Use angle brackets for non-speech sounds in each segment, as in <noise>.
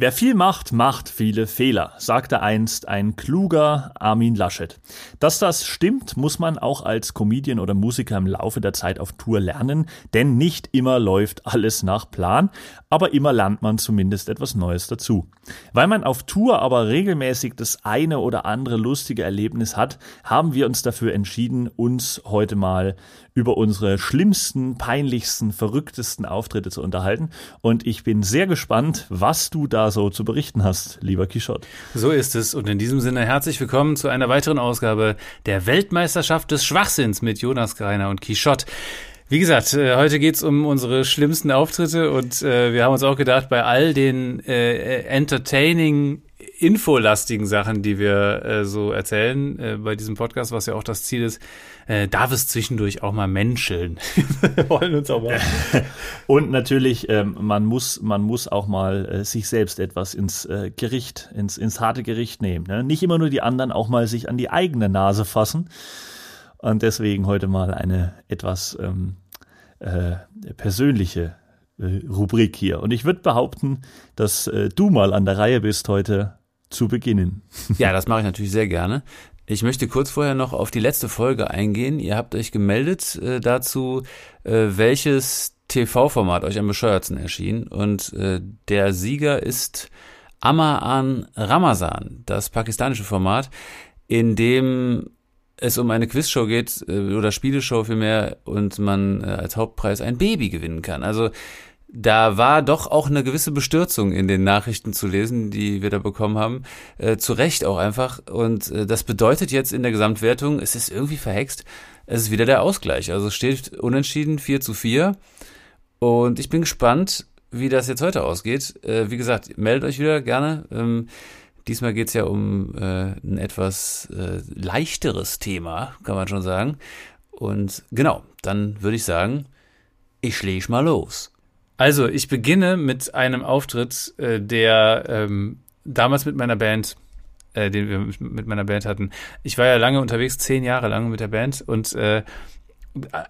Wer viel macht, macht viele Fehler, sagte einst ein kluger Armin Laschet. Dass das stimmt, muss man auch als Comedian oder Musiker im Laufe der Zeit auf Tour lernen, denn nicht immer läuft alles nach Plan, aber immer lernt man zumindest etwas Neues dazu. Weil man auf Tour aber regelmäßig das eine oder andere lustige Erlebnis hat, haben wir uns dafür entschieden, uns heute mal über unsere schlimmsten, peinlichsten, verrücktesten Auftritte zu unterhalten. Und ich bin sehr gespannt, was du da so zu berichten hast, lieber Kishot. So ist es. Und in diesem Sinne herzlich willkommen zu einer weiteren Ausgabe der Weltmeisterschaft des Schwachsinns mit Jonas Greiner und Kishot. Wie gesagt, äh, heute geht's um unsere schlimmsten Auftritte und äh, wir haben uns auch gedacht, bei all den äh, entertaining infolastigen Sachen, die wir äh, so erzählen äh, bei diesem Podcast, was ja auch das Ziel ist, äh, darf es zwischendurch auch mal menscheln. <laughs> wir wollen uns auch mal. <laughs> Und natürlich, ähm, man muss, man muss auch mal äh, sich selbst etwas ins äh, Gericht, ins, ins harte Gericht nehmen. Ne? Nicht immer nur die anderen, auch mal sich an die eigene Nase fassen. Und deswegen heute mal eine etwas ähm, äh, persönliche äh, Rubrik hier. Und ich würde behaupten, dass äh, du mal an der Reihe bist heute zu beginnen. <laughs> Ja, das mache ich natürlich sehr gerne. Ich möchte kurz vorher noch auf die letzte Folge eingehen. Ihr habt euch gemeldet äh, dazu, äh, welches TV-Format euch am bescheuertsten erschien. Und äh, der Sieger ist Amaan Ramazan, das pakistanische Format, in dem es um eine Quizshow geht oder Spieleshow vielmehr und man als Hauptpreis ein Baby gewinnen kann. Also da war doch auch eine gewisse Bestürzung in den Nachrichten zu lesen, die wir da bekommen haben. Äh, zu Recht auch einfach. Und äh, das bedeutet jetzt in der Gesamtwertung, es ist irgendwie verhext, es ist wieder der Ausgleich. Also es steht unentschieden 4 zu 4. Und ich bin gespannt, wie das jetzt heute ausgeht. Äh, wie gesagt, meldet euch wieder gerne. Ähm, diesmal geht's ja um äh, ein etwas äh, leichteres Thema, kann man schon sagen. Und genau, dann würde ich sagen, ich schläge mal los. Also, ich beginne mit einem Auftritt, äh, der ähm, damals mit meiner Band, äh, den wir mit meiner Band hatten. Ich war ja lange unterwegs, zehn Jahre lang mit der Band und äh,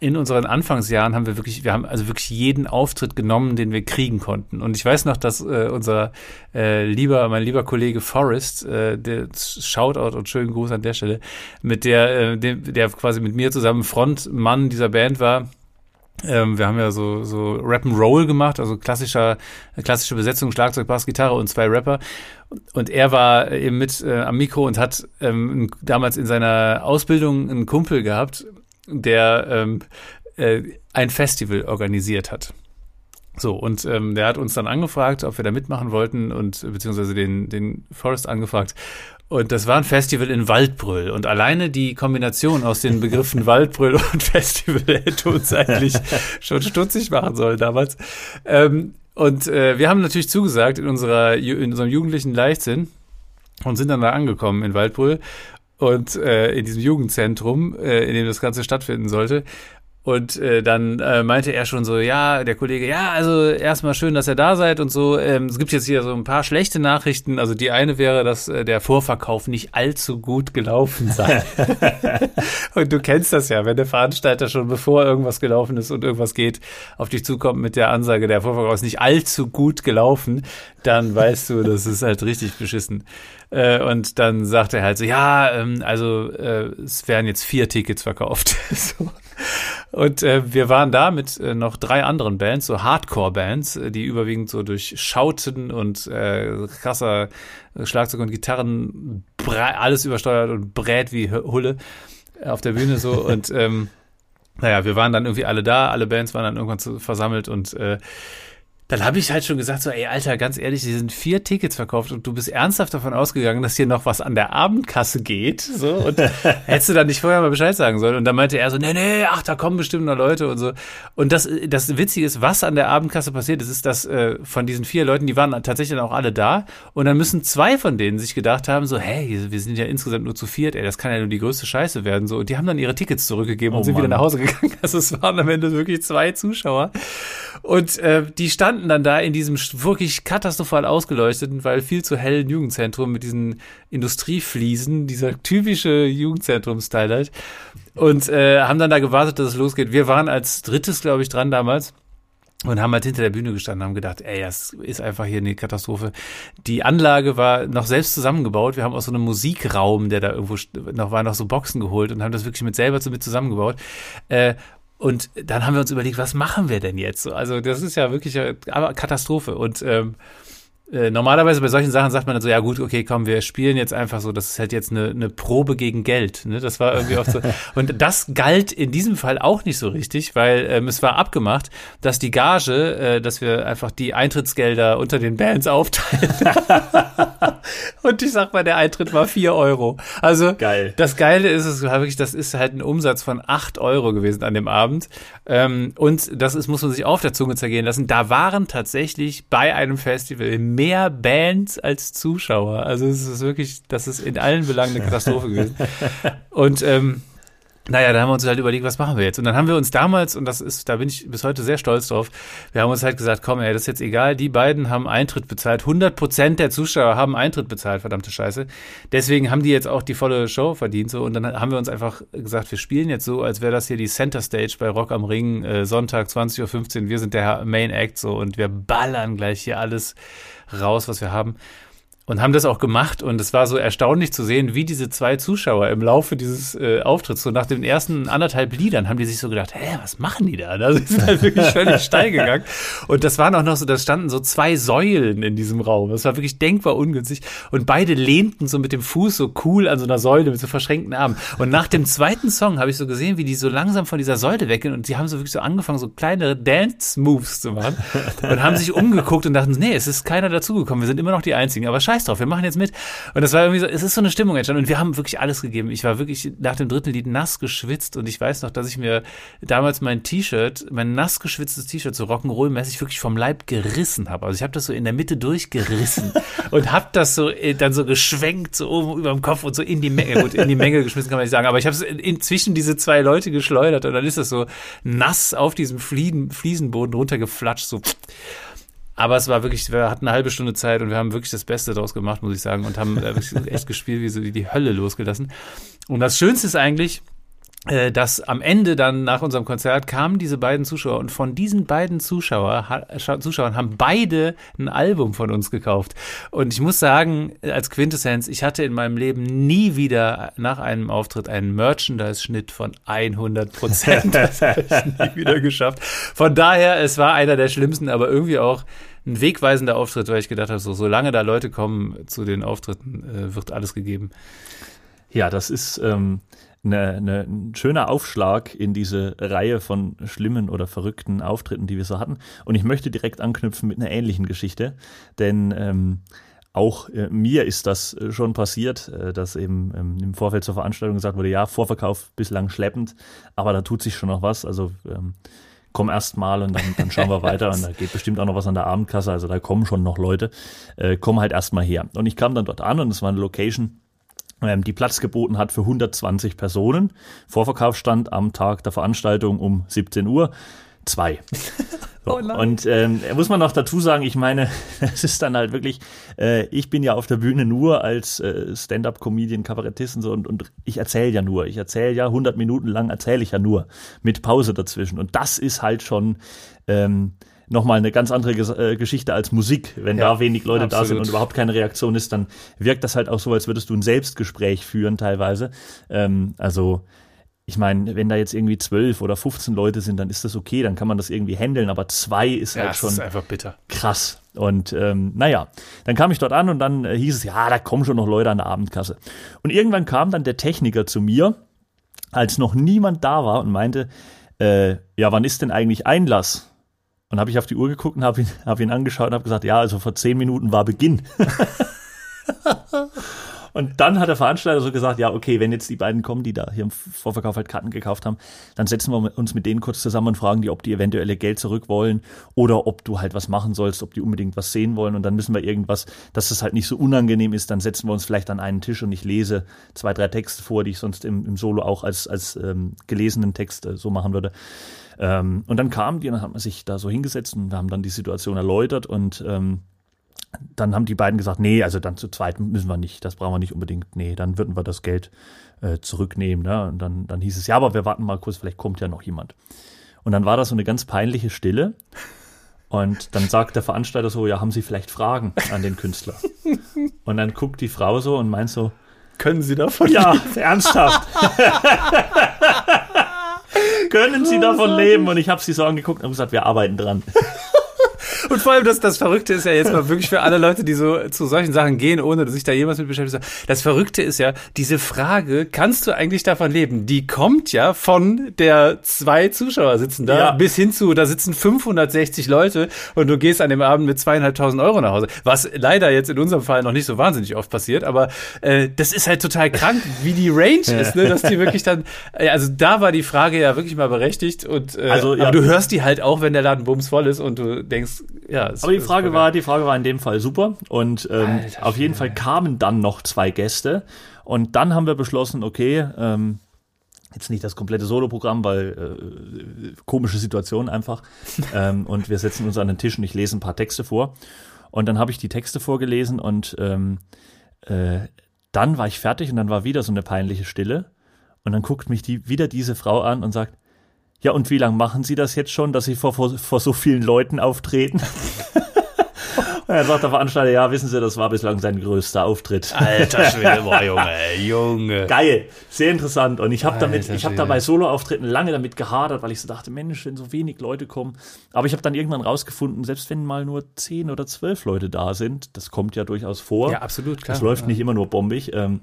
in unseren Anfangsjahren haben wir wirklich, wir haben also wirklich jeden Auftritt genommen, den wir kriegen konnten. Und ich weiß noch, dass äh, unser äh, lieber, mein lieber Kollege Forrest, äh, der Shoutout und schönen Gruß an der Stelle, mit der, äh, dem, der quasi mit mir zusammen Frontmann dieser Band war, ähm, wir haben ja so, so Roll gemacht, also klassischer, klassische Besetzung, Schlagzeug, Bass, Gitarre und zwei Rapper. Und er war eben mit äh, am Mikro und hat ähm, damals in seiner Ausbildung einen Kumpel gehabt, der ähm, äh, ein Festival organisiert hat. So, und ähm, der hat uns dann angefragt, ob wir da mitmachen wollten und beziehungsweise den, den Forrest angefragt. Und das war ein Festival in Waldbrüll. Und alleine die Kombination aus den Begriffen Waldbrüll <laughs> und Festival hätte uns eigentlich schon stutzig machen sollen damals. Ähm, und äh, wir haben natürlich zugesagt in, unserer, in unserem jugendlichen Leichtsinn und sind dann da angekommen in Waldbrüll und äh, in diesem Jugendzentrum, äh, in dem das Ganze stattfinden sollte. Und äh, dann äh, meinte er schon so, ja, der Kollege, ja, also erstmal schön, dass ihr da seid und so. Ähm, es gibt jetzt hier so ein paar schlechte Nachrichten. Also die eine wäre, dass äh, der Vorverkauf nicht allzu gut gelaufen sei. <laughs> und du kennst das ja, wenn der Veranstalter schon bevor irgendwas gelaufen ist und irgendwas geht, auf dich zukommt mit der Ansage, der Vorverkauf ist nicht allzu gut gelaufen, dann weißt du, das ist halt richtig beschissen. Äh, und dann sagt er halt so, ja, ähm, also äh, es werden jetzt vier Tickets verkauft. <laughs> so. Und äh, wir waren da mit äh, noch drei anderen Bands, so Hardcore-Bands, äh, die überwiegend so durch Schauten und äh, krasser Schlagzeug und Gitarren alles übersteuert und brät wie Hulle auf der Bühne so. <laughs> Und ähm, naja, wir waren dann irgendwie alle da, alle Bands waren dann irgendwann zu, versammelt und äh, dann habe ich halt schon gesagt, so, ey, Alter, ganz ehrlich, hier sind vier Tickets verkauft und du bist ernsthaft davon ausgegangen, dass hier noch was an der Abendkasse geht. So, und <laughs> hättest du dann nicht vorher mal Bescheid sagen sollen. Und dann meinte er so, nee, nee, ach, da kommen bestimmt noch Leute und so. Und das, das Witzige ist, was an der Abendkasse passiert ist, ist, dass äh, von diesen vier Leuten, die waren tatsächlich dann auch alle da. Und dann müssen zwei von denen sich gedacht haben, so, hey, wir sind ja insgesamt nur zu viert, ey, das kann ja nur die größte Scheiße werden. So, und die haben dann ihre Tickets zurückgegeben oh, und sind Mann. wieder nach Hause <laughs> gegangen. Also es waren am Ende wirklich zwei Zuschauer. Und äh, die standen dann da in diesem wirklich katastrophal ausgeleuchteten, weil viel zu hellen Jugendzentrum mit diesen Industriefliesen, dieser typische Jugendzentrum-Style halt. Und äh, haben dann da gewartet, dass es losgeht. Wir waren als drittes, glaube ich, dran damals. und haben halt hinter der Bühne gestanden und haben gedacht, ey, das ist einfach hier eine Katastrophe. Die Anlage war noch selbst zusammengebaut. Wir haben aus so einem Musikraum, der da irgendwo noch war, noch so Boxen geholt und haben das wirklich mit selber so mit zusammengebaut. Äh, und dann haben wir uns überlegt, was machen wir denn jetzt? Also das ist ja wirklich eine Katastrophe. Und ähm, äh, normalerweise bei solchen Sachen sagt man dann so, ja gut, okay, komm, wir spielen jetzt einfach so, das ist halt jetzt eine, eine Probe gegen Geld. Ne? Das war irgendwie oft so. <laughs> Und das galt in diesem Fall auch nicht so richtig, weil ähm, es war abgemacht, dass die Gage, äh, dass wir einfach die Eintrittsgelder unter den Bands aufteilen. <laughs> Und ich sag mal, der Eintritt war vier Euro. Also Geil. das Geile ist es wirklich, das ist halt ein Umsatz von acht Euro gewesen an dem Abend. Ähm, und das ist, muss man sich auf der Zunge zergehen lassen. Da waren tatsächlich bei einem Festival mehr Bands als Zuschauer. Also es ist wirklich, das ist in allen Belangen eine <laughs> Katastrophe gewesen. Und ähm, naja, da haben wir uns halt überlegt, was machen wir jetzt? Und dann haben wir uns damals, und das ist, da bin ich bis heute sehr stolz drauf, wir haben uns halt gesagt, komm, ey, das ist jetzt egal, die beiden haben Eintritt bezahlt. 100 Prozent der Zuschauer haben Eintritt bezahlt, verdammte Scheiße. Deswegen haben die jetzt auch die volle Show verdient, so. Und dann haben wir uns einfach gesagt, wir spielen jetzt so, als wäre das hier die Center Stage bei Rock am Ring, äh, Sonntag 20.15 Uhr. Wir sind der Main Act, so, und wir ballern gleich hier alles raus, was wir haben und haben das auch gemacht und es war so erstaunlich zu sehen, wie diese zwei Zuschauer im Laufe dieses äh, Auftritts, so nach den ersten anderthalb Liedern, haben die sich so gedacht, hä, was machen die da? Also, sie sind halt wirklich <laughs> völlig steil gegangen. Und das waren auch noch so, da standen so zwei Säulen in diesem Raum. Das war wirklich denkbar ungünstig. Und beide lehnten so mit dem Fuß so cool an so einer Säule mit so verschränkten Armen. Und nach dem zweiten Song habe ich so gesehen, wie die so langsam von dieser Säule weggehen und die haben so wirklich so angefangen, so kleine Dance-Moves zu machen und haben sich umgeguckt und dachten, nee, es ist keiner dazugekommen, wir sind immer noch die Einzigen. Aber scheiß drauf, wir machen jetzt mit. Und das war irgendwie so, es ist so eine Stimmung entstanden und wir haben wirklich alles gegeben. Ich war wirklich nach dem dritten Lied nass geschwitzt und ich weiß noch, dass ich mir damals mein T-Shirt, mein nass geschwitztes T-Shirt so Rock'n'Roll-mäßig wirklich vom Leib gerissen habe. Also ich habe das so in der Mitte durchgerissen <laughs> und habe das so äh, dann so geschwenkt, so oben über dem Kopf und so in die Menge, gut, in die Menge geschmissen kann man nicht sagen, aber ich habe es inzwischen diese zwei Leute geschleudert und dann ist das so nass auf diesem Flieden, Fliesenboden runtergeflatscht, so aber es war wirklich, wir hatten eine halbe Stunde Zeit und wir haben wirklich das Beste daraus gemacht, muss ich sagen, und haben äh, <laughs> echt gespielt, wie so wie die Hölle losgelassen. Und das Schönste ist eigentlich, dass am Ende dann nach unserem Konzert kamen diese beiden Zuschauer und von diesen beiden Zuschauer, Zuschauern haben beide ein Album von uns gekauft. Und ich muss sagen, als Quintessenz, ich hatte in meinem Leben nie wieder nach einem Auftritt einen Merchandise-Schnitt von 100 Prozent. <laughs> Das habe ich nie wieder geschafft. Von daher, es war einer der schlimmsten, aber irgendwie auch ein wegweisender Auftritt, weil ich gedacht habe, so, solange da Leute kommen zu den Auftritten, äh, wird alles gegeben. Ja, das ist ähm, eine, eine, ein schöner Aufschlag in diese Reihe von schlimmen oder verrückten Auftritten, die wir so hatten. Und ich möchte direkt anknüpfen mit einer ähnlichen Geschichte, denn ähm, auch äh, mir ist das äh, schon passiert, äh, dass eben ähm, im Vorfeld zur Veranstaltung gesagt wurde, ja, Vorverkauf bislang schleppend, aber da tut sich schon noch was. Also ähm, komm erst mal und dann, dann schauen wir <laughs> weiter und da geht bestimmt auch noch was an der Abendkasse, also da kommen schon noch Leute, äh, komm halt erst mal her. Und ich kam dann dort an und es war eine Location, die Platz geboten hat für 120 Personen. Vorverkauf stand am Tag der Veranstaltung um 17 Uhr. Zwei. <laughs> So. Oh und ähm, muss man noch dazu sagen, ich meine, <laughs> es ist dann halt wirklich, äh, ich bin ja auf der Bühne nur als äh, Stand-up-Comedian, Kabarettist und so und, und ich erzähle ja nur. Ich erzähle ja 100 Minuten lang, erzähle ich ja nur mit Pause dazwischen. Und das ist halt schon ähm, nochmal eine ganz andere äh, Geschichte als Musik. Wenn ja, da wenig Leute absolut. da sind und überhaupt keine Reaktion ist, dann wirkt das halt auch so, als würdest du ein Selbstgespräch führen teilweise. Ähm, also ich meine, wenn da jetzt irgendwie zwölf oder 15 Leute sind, dann ist das okay, dann kann man das irgendwie handeln, aber zwei ist ja, halt schon ist einfach bitter. krass. Und ähm, naja, dann kam ich dort an und dann äh, hieß es, ja, da kommen schon noch Leute an der Abendkasse. Und irgendwann kam dann der Techniker zu mir, als noch niemand da war und meinte, äh, ja, wann ist denn eigentlich Einlass? Und habe ich auf die Uhr geguckt und habe ihn, <laughs> hab ihn angeschaut und habe gesagt, ja, also vor zehn Minuten war Beginn. <laughs> und dann hat der Veranstalter so gesagt, ja, okay, wenn jetzt die beiden kommen, die da hier im Vorverkauf halt Karten gekauft haben, dann setzen wir uns mit denen kurz zusammen und fragen die, ob die eventuelle Geld zurück wollen oder ob du halt was machen sollst, ob die unbedingt was sehen wollen und dann müssen wir irgendwas, dass es halt nicht so unangenehm ist, dann setzen wir uns vielleicht an einen Tisch und ich lese zwei, drei Texte vor, die ich sonst im, im Solo auch als, als ähm, gelesenen Text äh, so machen würde. Ähm, und dann kamen die und dann hat man sich da so hingesetzt und wir haben dann die Situation erläutert und ähm, dann haben die beiden gesagt, nee, also dann zu zweit müssen wir nicht, das brauchen wir nicht unbedingt, nee, dann würden wir das Geld äh, zurücknehmen. Ne? Und dann, dann hieß es, ja, aber wir warten mal kurz, vielleicht kommt ja noch jemand. Und dann war das so eine ganz peinliche Stille. Und dann sagt der Veranstalter so, ja, haben Sie vielleicht Fragen an den Künstler? Und dann guckt die Frau so und meint so, können Sie davon Ja, ernsthaft. <laughs> Können Sie davon leben? Und ich habe sie so angeguckt und gesagt, wir arbeiten dran. <laughs> Und vor allem das, das Verrückte ist ja jetzt mal wirklich für alle Leute, die so zu solchen Sachen gehen, ohne sich da jemals mit beschäftigt haben. Das Verrückte ist ja, diese Frage, kannst du eigentlich davon leben? Die kommt ja von der zwei Zuschauer sitzen da ja. bis hin zu, da sitzen 560 Leute und du gehst an dem Abend mit zweieinhalbtausend Euro nach Hause. Was leider jetzt in unserem Fall noch nicht so wahnsinnig oft passiert, aber äh, das ist halt total krank, wie die Range <laughs> ist, ne? dass die wirklich dann, äh, also da war die Frage ja wirklich mal berechtigt und äh, also, ja. aber du hörst die halt auch, wenn der Laden bums voll ist und du denkst, ja. Aber die Frage war, die Frage war in dem Fall super und ähm, auf jeden Fall kamen dann noch zwei Gäste und dann haben wir beschlossen, okay, ähm, jetzt nicht das komplette Soloprogramm, weil äh, komische Situation einfach <laughs> ähm, und wir setzen uns an den Tisch und ich lese ein paar Texte vor und dann habe ich die Texte vorgelesen und ähm, äh, dann war ich fertig und dann war wieder so eine peinliche Stille und dann guckt mich die wieder diese Frau an und sagt ja, und wie lange machen Sie das jetzt schon, dass Sie vor, vor, vor so vielen Leuten auftreten? Und <laughs> dann sagt der Veranstalter, ja, wissen Sie, das war bislang sein größter Auftritt. Alter <laughs> Schwede, boah, Junge, Junge. Geil, sehr interessant. Und ich habe damit, ich habe da bei Solo-Auftritten lange damit gehadert, weil ich so dachte, Mensch, wenn so wenig Leute kommen. Aber ich habe dann irgendwann rausgefunden, selbst wenn mal nur zehn oder zwölf Leute da sind, das kommt ja durchaus vor. Ja, absolut, klar. Das läuft ja. nicht immer nur bombig. Ähm,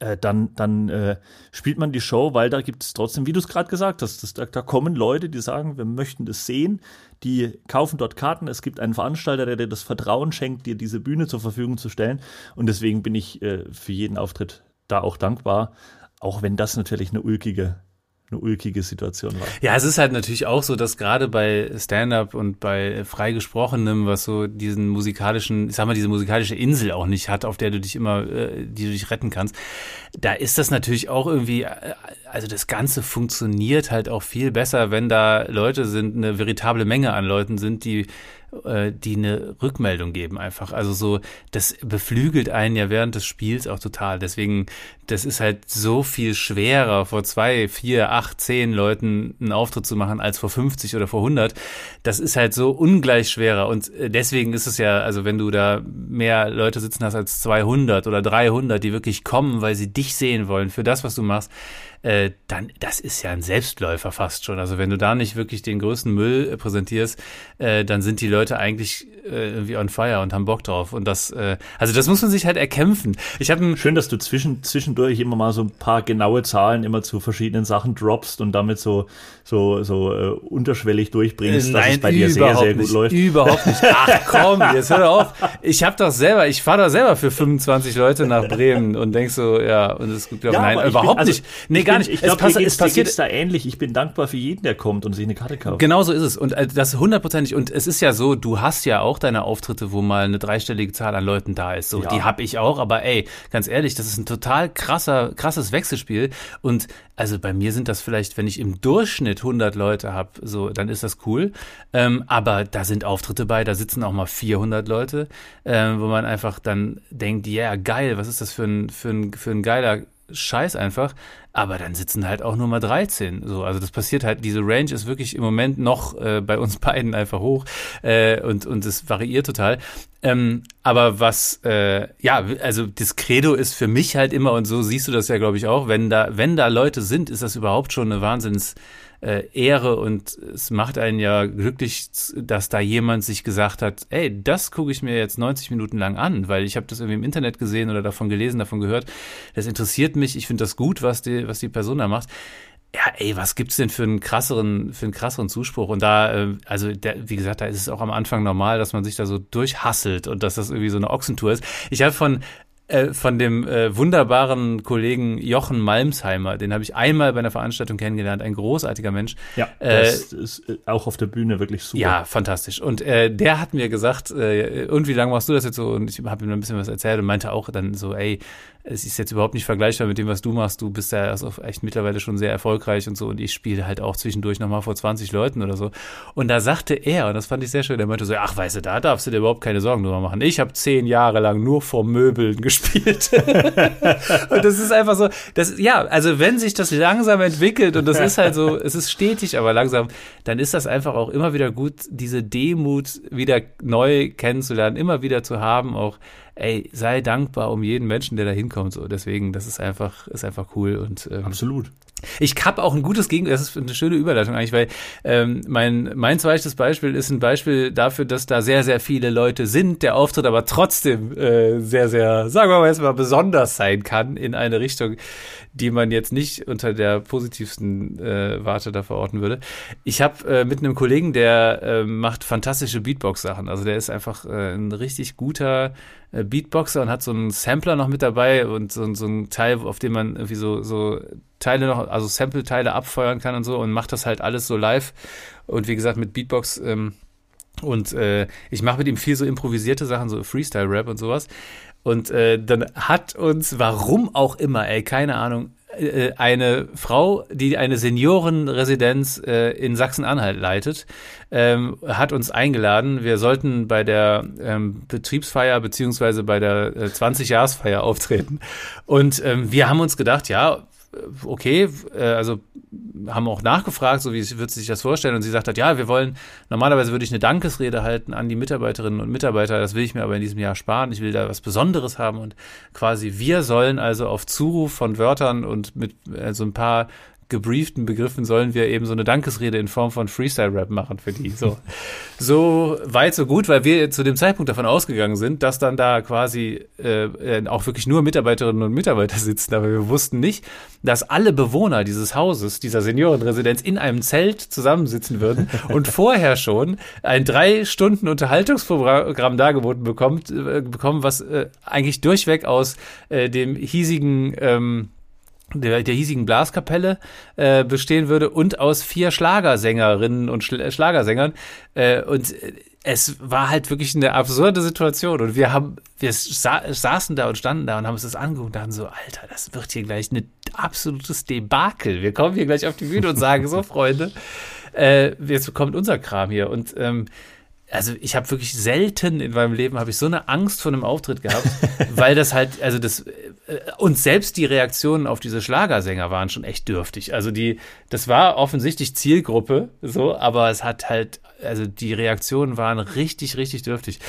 äh, dann, dann äh, spielt man die Show, weil da gibt es trotzdem, wie du es gerade gesagt hast, das, da, da, kommen Leute, die sagen, wir möchten das sehen, die kaufen dort Karten, es gibt einen Veranstalter, der dir das Vertrauen schenkt, dir diese Bühne zur Verfügung zu stellen. Und deswegen bin ich äh, für jeden Auftritt da auch dankbar, auch wenn das natürlich eine ulkige eine ulkige Situation war. Ja, es ist halt natürlich auch so, dass gerade bei Stand-up und bei freigesprochenem, was so diesen musikalischen, ich sag mal, diese musikalische Insel auch nicht hat, auf der du dich immer, äh, die du dich retten kannst, da ist das natürlich auch irgendwie, äh, also das Ganze funktioniert halt auch viel besser, wenn da Leute sind, eine veritable Menge an Leuten sind, die äh, die eine Rückmeldung geben einfach. Also so, das beflügelt einen ja während des Spiels auch total. Deswegen, das ist halt so viel schwerer, vor zwei, vier, acht, zehn Leuten einen Auftritt zu machen, als vor 50 oder vor 100. Das ist halt so ungleich schwerer. Und äh, deswegen ist es ja, also wenn du da mehr Leute sitzen hast als 200 oder 300, die wirklich kommen, weil sie dich sehen wollen für das, was du machst, äh, dann, das ist ja ein Selbstläufer fast schon. Also wenn du da nicht wirklich den größten Müll äh, präsentierst, äh, dann sind die Leute eigentlich äh, irgendwie on fire und haben Bock drauf. Und das, äh, also das muss man sich halt erkämpfen. Ich habe schön, dass du zwischen, zwischendurch immer mal so ein paar genaue Zahlen immer zu verschiedenen Sachen droppst und damit so so so äh, unterschwellig durchbringst, Nein, dass es bei dir sehr sehr gut nicht, läuft. Überhaupt nicht. Ach <laughs> komm, jetzt hör auf. Ich habe doch selber, ich fahre doch selber für 25 Leute nach Bremen und denk so, ja, und es gibt ja, nein, überhaupt bin, also, nicht. Nee, gar nicht. Ich glaube, es, pass, passiert da ähnlich. Ich bin dankbar für jeden, der kommt und sich eine Karte kauft. Genau so ist es und äh, das hundertprozentig und es ist ja so, du hast ja auch deine Auftritte, wo mal eine dreistellige Zahl an Leuten da ist. So, ja. die habe ich auch, aber ey, ganz ehrlich, das ist ein total krasser krasses Wechselspiel und also bei mir sind das vielleicht, wenn ich im Durchschnitt 100 Leute habe, so, dann ist das cool. Ähm, aber da sind Auftritte bei, da sitzen auch mal 400 Leute, äh, wo man einfach dann denkt, ja, yeah, geil, was ist das für ein, für ein, für ein geiler Scheiß einfach. Aber dann sitzen halt auch nur mal 13. So, also das passiert halt, diese Range ist wirklich im Moment noch äh, bei uns <laughs> beiden einfach hoch äh, und, und es variiert total. Ähm, aber was, äh, ja, also das Credo ist für mich halt immer, und so siehst du das ja, glaube ich, auch, wenn da, wenn da Leute sind, ist das überhaupt schon eine Wahnsinns äh, Ehre und es macht einen ja glücklich, dass da jemand sich gesagt hat, ey, das gucke ich mir jetzt 90 Minuten lang an, weil ich habe das irgendwie im Internet gesehen oder davon gelesen, davon gehört. Das interessiert mich, ich finde das gut, was die, was die Person da macht ja, ey, was gibt's denn für einen krasseren, für einen krasseren Zuspruch? Und da, äh, also der, wie gesagt, da ist es auch am Anfang normal, dass man sich da so durchhasselt und dass das irgendwie so eine Ochsentour ist. Ich habe von äh, von dem äh, wunderbaren Kollegen Jochen Malmsheimer, den habe ich einmal bei einer Veranstaltung kennengelernt, ein großartiger Mensch. Ja, äh, das äh, ist auch auf der Bühne wirklich super. Ja, fantastisch. Und äh, der hat mir gesagt, äh, und wie lange machst du das jetzt so? Und ich habe ihm ein bisschen was erzählt und meinte auch dann so, ey, es ist jetzt überhaupt nicht vergleichbar mit dem, was du machst. Du bist ja also echt mittlerweile schon sehr erfolgreich und so. Und ich spiele halt auch zwischendurch nochmal vor 20 Leuten oder so. Und da sagte er, und das fand ich sehr schön, der meinte so, ach, weißt du, da darfst du dir überhaupt keine Sorgen drüber machen. Ich habe zehn Jahre lang nur vor Möbeln <laughs> gespielt gespielt. <laughs> und das ist einfach so, das, ja, also wenn sich das langsam entwickelt und das ist halt so, es ist stetig, aber langsam, dann ist das einfach auch immer wieder gut, diese Demut wieder neu kennenzulernen, immer wieder zu haben, auch ey, sei dankbar um jeden Menschen, der da hinkommt. So, deswegen, das ist einfach, ist einfach cool und ähm, absolut. Ich habe auch ein gutes Gegenteil, das ist eine schöne Überleitung eigentlich, weil ähm, mein, mein zweites Beispiel ist ein Beispiel dafür, dass da sehr, sehr viele Leute sind, der Auftritt aber trotzdem äh, sehr, sehr, sagen wir mal jetzt mal, besonders sein kann in eine Richtung, die man jetzt nicht unter der positivsten äh, Warte da verorten würde. Ich habe äh, mit einem Kollegen, der äh, macht fantastische Beatbox-Sachen. Also der ist einfach äh, ein richtig guter Beatboxer und hat so einen Sampler noch mit dabei und so, so ein Teil, auf dem man irgendwie so, so Teile noch, also Sample-Teile abfeuern kann und so und macht das halt alles so live. Und wie gesagt, mit Beatbox ähm, und äh, ich mache mit ihm viel so improvisierte Sachen, so Freestyle-Rap und sowas. Und äh, dann hat uns, warum auch immer, ey, keine Ahnung, äh, eine Frau, die eine Seniorenresidenz äh, in Sachsen-Anhalt leitet, ähm, hat uns eingeladen. Wir sollten bei der ähm, Betriebsfeier beziehungsweise bei der äh, 20-Jahresfeier auftreten. Und ähm, wir haben uns gedacht, ja, okay, äh, also haben auch nachgefragt, so wie wird sie sich das vorstellen. Und sie sagt hat, ja, wir wollen, normalerweise würde ich eine Dankesrede halten an die Mitarbeiterinnen und Mitarbeiter, das will ich mir aber in diesem Jahr sparen, ich will da was Besonderes haben. Und quasi wir sollen also auf Zuruf von Wörtern und mit äh, so ein paar gebrieften Begriffen sollen wir eben so eine Dankesrede in Form von Freestyle-Rap machen für die. So, <laughs> so weit, so gut, weil wir zu dem Zeitpunkt davon ausgegangen sind, dass dann da quasi äh, äh, auch wirklich nur Mitarbeiterinnen und Mitarbeiter sitzen. Aber wir wussten nicht, dass alle Bewohner dieses Hauses, dieser Seniorenresidenz in einem Zelt zusammensitzen würden <laughs> und vorher schon ein drei Stunden Unterhaltungsprogramm dargeboten bekommt, äh, bekommen, was äh, eigentlich durchweg aus äh, dem hiesigen ähm, der, der hiesigen Blaskapelle äh, bestehen würde und aus vier Schlagersängerinnen und Schla Schlagersängern. Äh, und es war halt wirklich eine absurde Situation. Und wir haben, wir sa saßen da und standen da und haben uns das angeguckt und dachten so, Alter, das wird hier gleich ein absolutes Debakel. Wir kommen hier gleich auf die Bühne und sagen so, <laughs> Freunde, äh, jetzt kommt unser Kram hier. Und ähm, also ich habe wirklich selten in meinem Leben habe ich so eine Angst vor einem Auftritt gehabt, <laughs> weil das halt, also das äh, und selbst die Reaktionen auf diese Schlagersänger waren schon echt dürftig. Also die, das war offensichtlich Zielgruppe, so, aber es hat halt, also die Reaktionen waren richtig, richtig dürftig.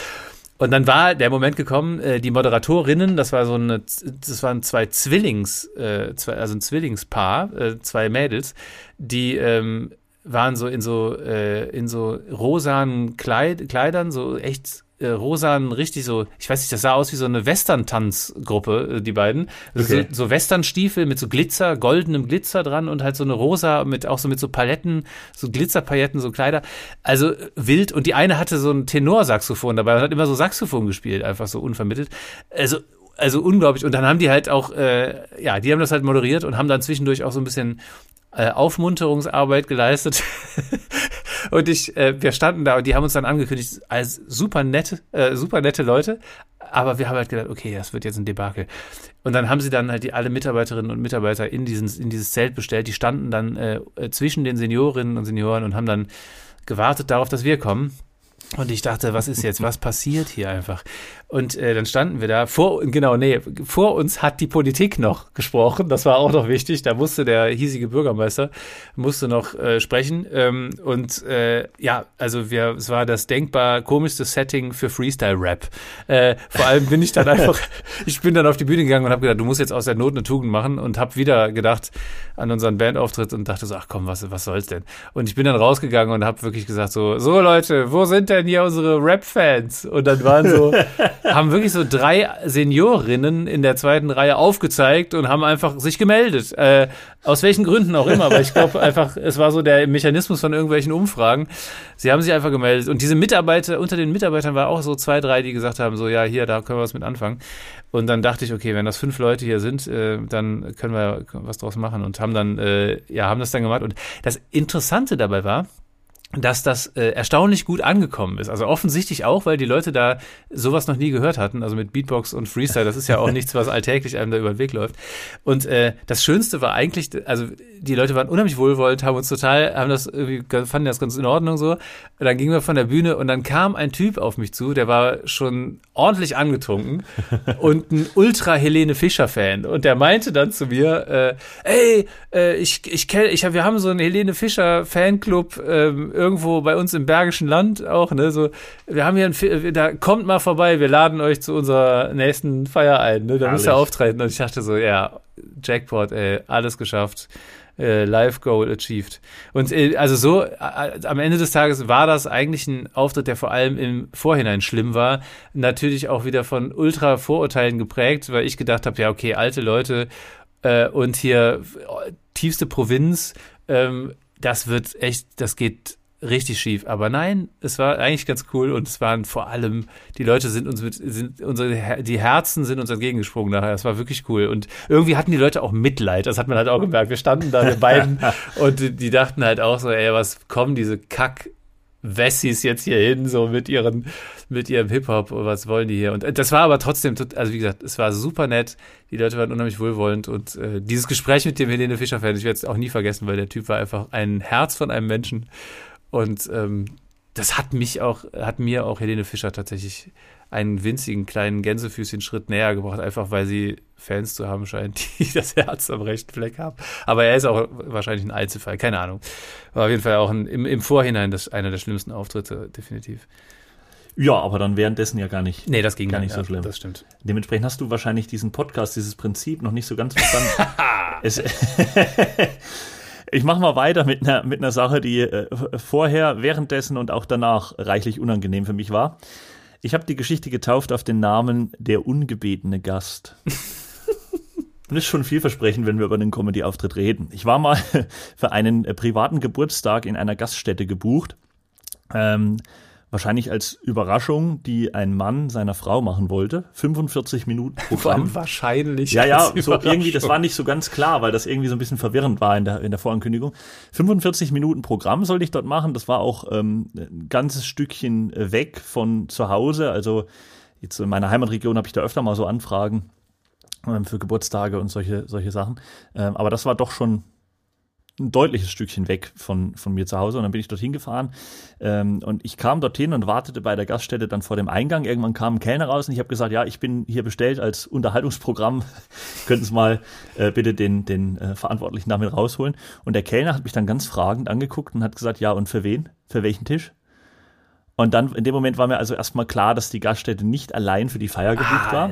Und dann war der Moment gekommen, äh, die Moderatorinnen, das war so eine, das waren zwei Zwillings, äh, also ein Zwillingspaar, äh, zwei Mädels, die ähm, waren so in so äh, in so rosanen Kleid, Kleidern, so echt äh, rosanen, richtig so, ich weiß nicht, das sah aus wie so eine Western-Tanzgruppe, äh, die beiden. Also okay. So, so Western-Stiefel mit so Glitzer, goldenem Glitzer dran und halt so eine rosa mit auch so mit so Paletten, so Glitzerpailletten, so Kleider. Also wild. Und die eine hatte so ein Tenorsaxophon dabei und hat immer so Saxophon gespielt, einfach so unvermittelt. Also also unglaublich. Und dann haben die halt auch, äh, ja, die haben das halt moderiert und haben dann zwischendurch auch so ein bisschen äh, Aufmunterungsarbeit geleistet. <laughs> und ich, äh, wir standen da und die haben uns dann angekündigt als super nette, äh, super nette Leute. Aber wir haben halt gedacht, okay, das wird jetzt ein Debakel. Und dann haben sie dann halt die alle Mitarbeiterinnen und Mitarbeiter in, diesen, in dieses Zelt bestellt. Die standen dann äh, zwischen den Seniorinnen und Senioren und haben dann gewartet darauf, dass wir kommen. Und ich dachte, was ist jetzt? Was passiert hier einfach? Und äh, dann standen wir da. Vor, genau, nee, vor uns hat die Politik noch gesprochen. Das war auch noch wichtig. Da musste der hiesige Bürgermeister musste noch äh, sprechen. Ähm, und äh, ja, also wir, es war das denkbar komischste Setting für Freestyle-Rap. Äh, vor allem bin ich dann einfach, <laughs> ich bin dann auf die Bühne gegangen und habe gedacht, du musst jetzt aus der Not eine Tugend machen und habe wieder gedacht an unseren Bandauftritt und dachte so, ach komm, was, was soll's denn? Und ich bin dann rausgegangen und habe wirklich gesagt so, so Leute, wo sind denn hier unsere Rap-Fans? Und dann waren so <laughs> haben wirklich so drei Seniorinnen in der zweiten Reihe aufgezeigt und haben einfach sich gemeldet. Äh, aus welchen Gründen auch immer, aber ich glaube <laughs> einfach, es war so der Mechanismus von irgendwelchen Umfragen. Sie haben sich einfach gemeldet. Und diese Mitarbeiter, unter den Mitarbeitern war auch so zwei, drei, die gesagt haben, so ja, hier, da können wir was mit anfangen. Und dann dachte ich, okay, wenn das fünf Leute hier sind, äh, dann können wir was draus machen und haben dann, äh, ja, haben das dann gemacht. Und das Interessante dabei war, dass das äh, erstaunlich gut angekommen ist. Also offensichtlich auch, weil die Leute da sowas noch nie gehört hatten. Also mit Beatbox und Freestyle, das ist ja auch <laughs> nichts, was alltäglich einem da über den Weg läuft. Und äh, das Schönste war eigentlich, also die Leute waren unheimlich wohlwollend, haben uns total, haben das irgendwie, fanden das ganz in Ordnung so. Und dann gingen wir von der Bühne und dann kam ein Typ auf mich zu, der war schon ordentlich angetrunken <laughs> und ein ultra Helene Fischer Fan. Und der meinte dann zu mir, äh, ey, äh, ich, ich kenne, ich hab, wir haben so einen Helene Fischer Fanclub, ähm, irgendwo bei uns im Bergischen Land auch, ne, so, wir haben hier ein, da kommt mal vorbei, wir laden euch zu unserer nächsten Feier ein, ne, da müsst ihr auftreten. Und ich dachte so, ja, Jackpot, ey, alles geschafft. Äh, Live Goal achieved. Und äh, also so, äh, am Ende des Tages war das eigentlich ein Auftritt, der vor allem im Vorhinein schlimm war. Natürlich auch wieder von ultra Vorurteilen geprägt, weil ich gedacht habe, ja, okay, alte Leute äh, und hier äh, tiefste Provinz, ähm, das wird echt, das geht richtig schief. Aber nein, es war eigentlich ganz cool und es waren vor allem, die Leute sind uns mit, sind unsere, die Herzen sind uns entgegengesprungen nachher. Es war wirklich cool. Und irgendwie hatten die Leute auch Mitleid. Das hat man halt auch gemerkt. Wir standen da, wir beiden, <laughs> und die, die dachten halt auch so, ey, was kommen diese Kack, Wessis jetzt hier hin, so mit ihren, mit ihrem Hip-Hop, was wollen die hier? Und das war aber trotzdem, also wie gesagt, es war super nett, die Leute waren unheimlich wohlwollend und äh, dieses Gespräch mit dem Helene Fischer-Fan, ich werde es auch nie vergessen, weil der Typ war einfach ein Herz von einem Menschen und ähm, das hat mich auch, hat mir auch Helene Fischer tatsächlich einen winzigen kleinen Gänsefüßchen-Schritt näher gebracht, einfach weil sie Fans zu haben scheint, <laughs> die das Herz am rechten Fleck haben. Aber er ist auch wahrscheinlich ein Einzelfall, keine Ahnung. War auf jeden Fall auch ein, im, im Vorhinein das, einer der schlimmsten Auftritte, definitiv. Ja, aber dann währenddessen ja gar nicht. Nee, das ging gar nicht ja, so schlimm. Das stimmt. Dementsprechend hast du wahrscheinlich diesen Podcast, dieses Prinzip noch nicht so ganz verstanden. <laughs> es, ich mache mal weiter mit einer, mit einer Sache, die äh, vorher, währenddessen und auch danach reichlich unangenehm für mich war. Ich habe die Geschichte getauft auf den Namen Der ungebetene Gast. <laughs> Das ist schon vielversprechend, wenn wir über den Comedy-Auftritt reden. Ich war mal <laughs> für einen äh, privaten Geburtstag in einer Gaststätte gebucht. Ähm, wahrscheinlich als Überraschung, die ein Mann seiner Frau machen wollte. 45 Minuten <laughs> Programm. wahrscheinlich. Ja, ja, so irgendwie, das war nicht so ganz klar, weil das irgendwie so ein bisschen verwirrend war in der, in der Vorankündigung. 45 Minuten Programm sollte ich dort machen. Das war auch ähm, ein ganzes Stückchen weg von zu Hause. Also jetzt in meiner Heimatregion habe ich da öfter mal so Anfragen ähm, für Geburtstage und solche, solche Sachen. Ähm, aber das war doch schon ein deutliches Stückchen weg von, von mir zu Hause und dann bin ich dorthin gefahren ähm, und ich kam dorthin und wartete bei der Gaststätte dann vor dem Eingang. Irgendwann kam ein Kellner raus und ich habe gesagt, ja, ich bin hier bestellt als Unterhaltungsprogramm. <laughs> Könnten Sie mal äh, bitte den, den äh, Verantwortlichen damit rausholen. Und der Kellner hat mich dann ganz fragend angeguckt und hat gesagt, ja, und für wen? Für welchen Tisch? Und dann in dem Moment war mir also erstmal klar, dass die Gaststätte nicht allein für die Feier gebucht war,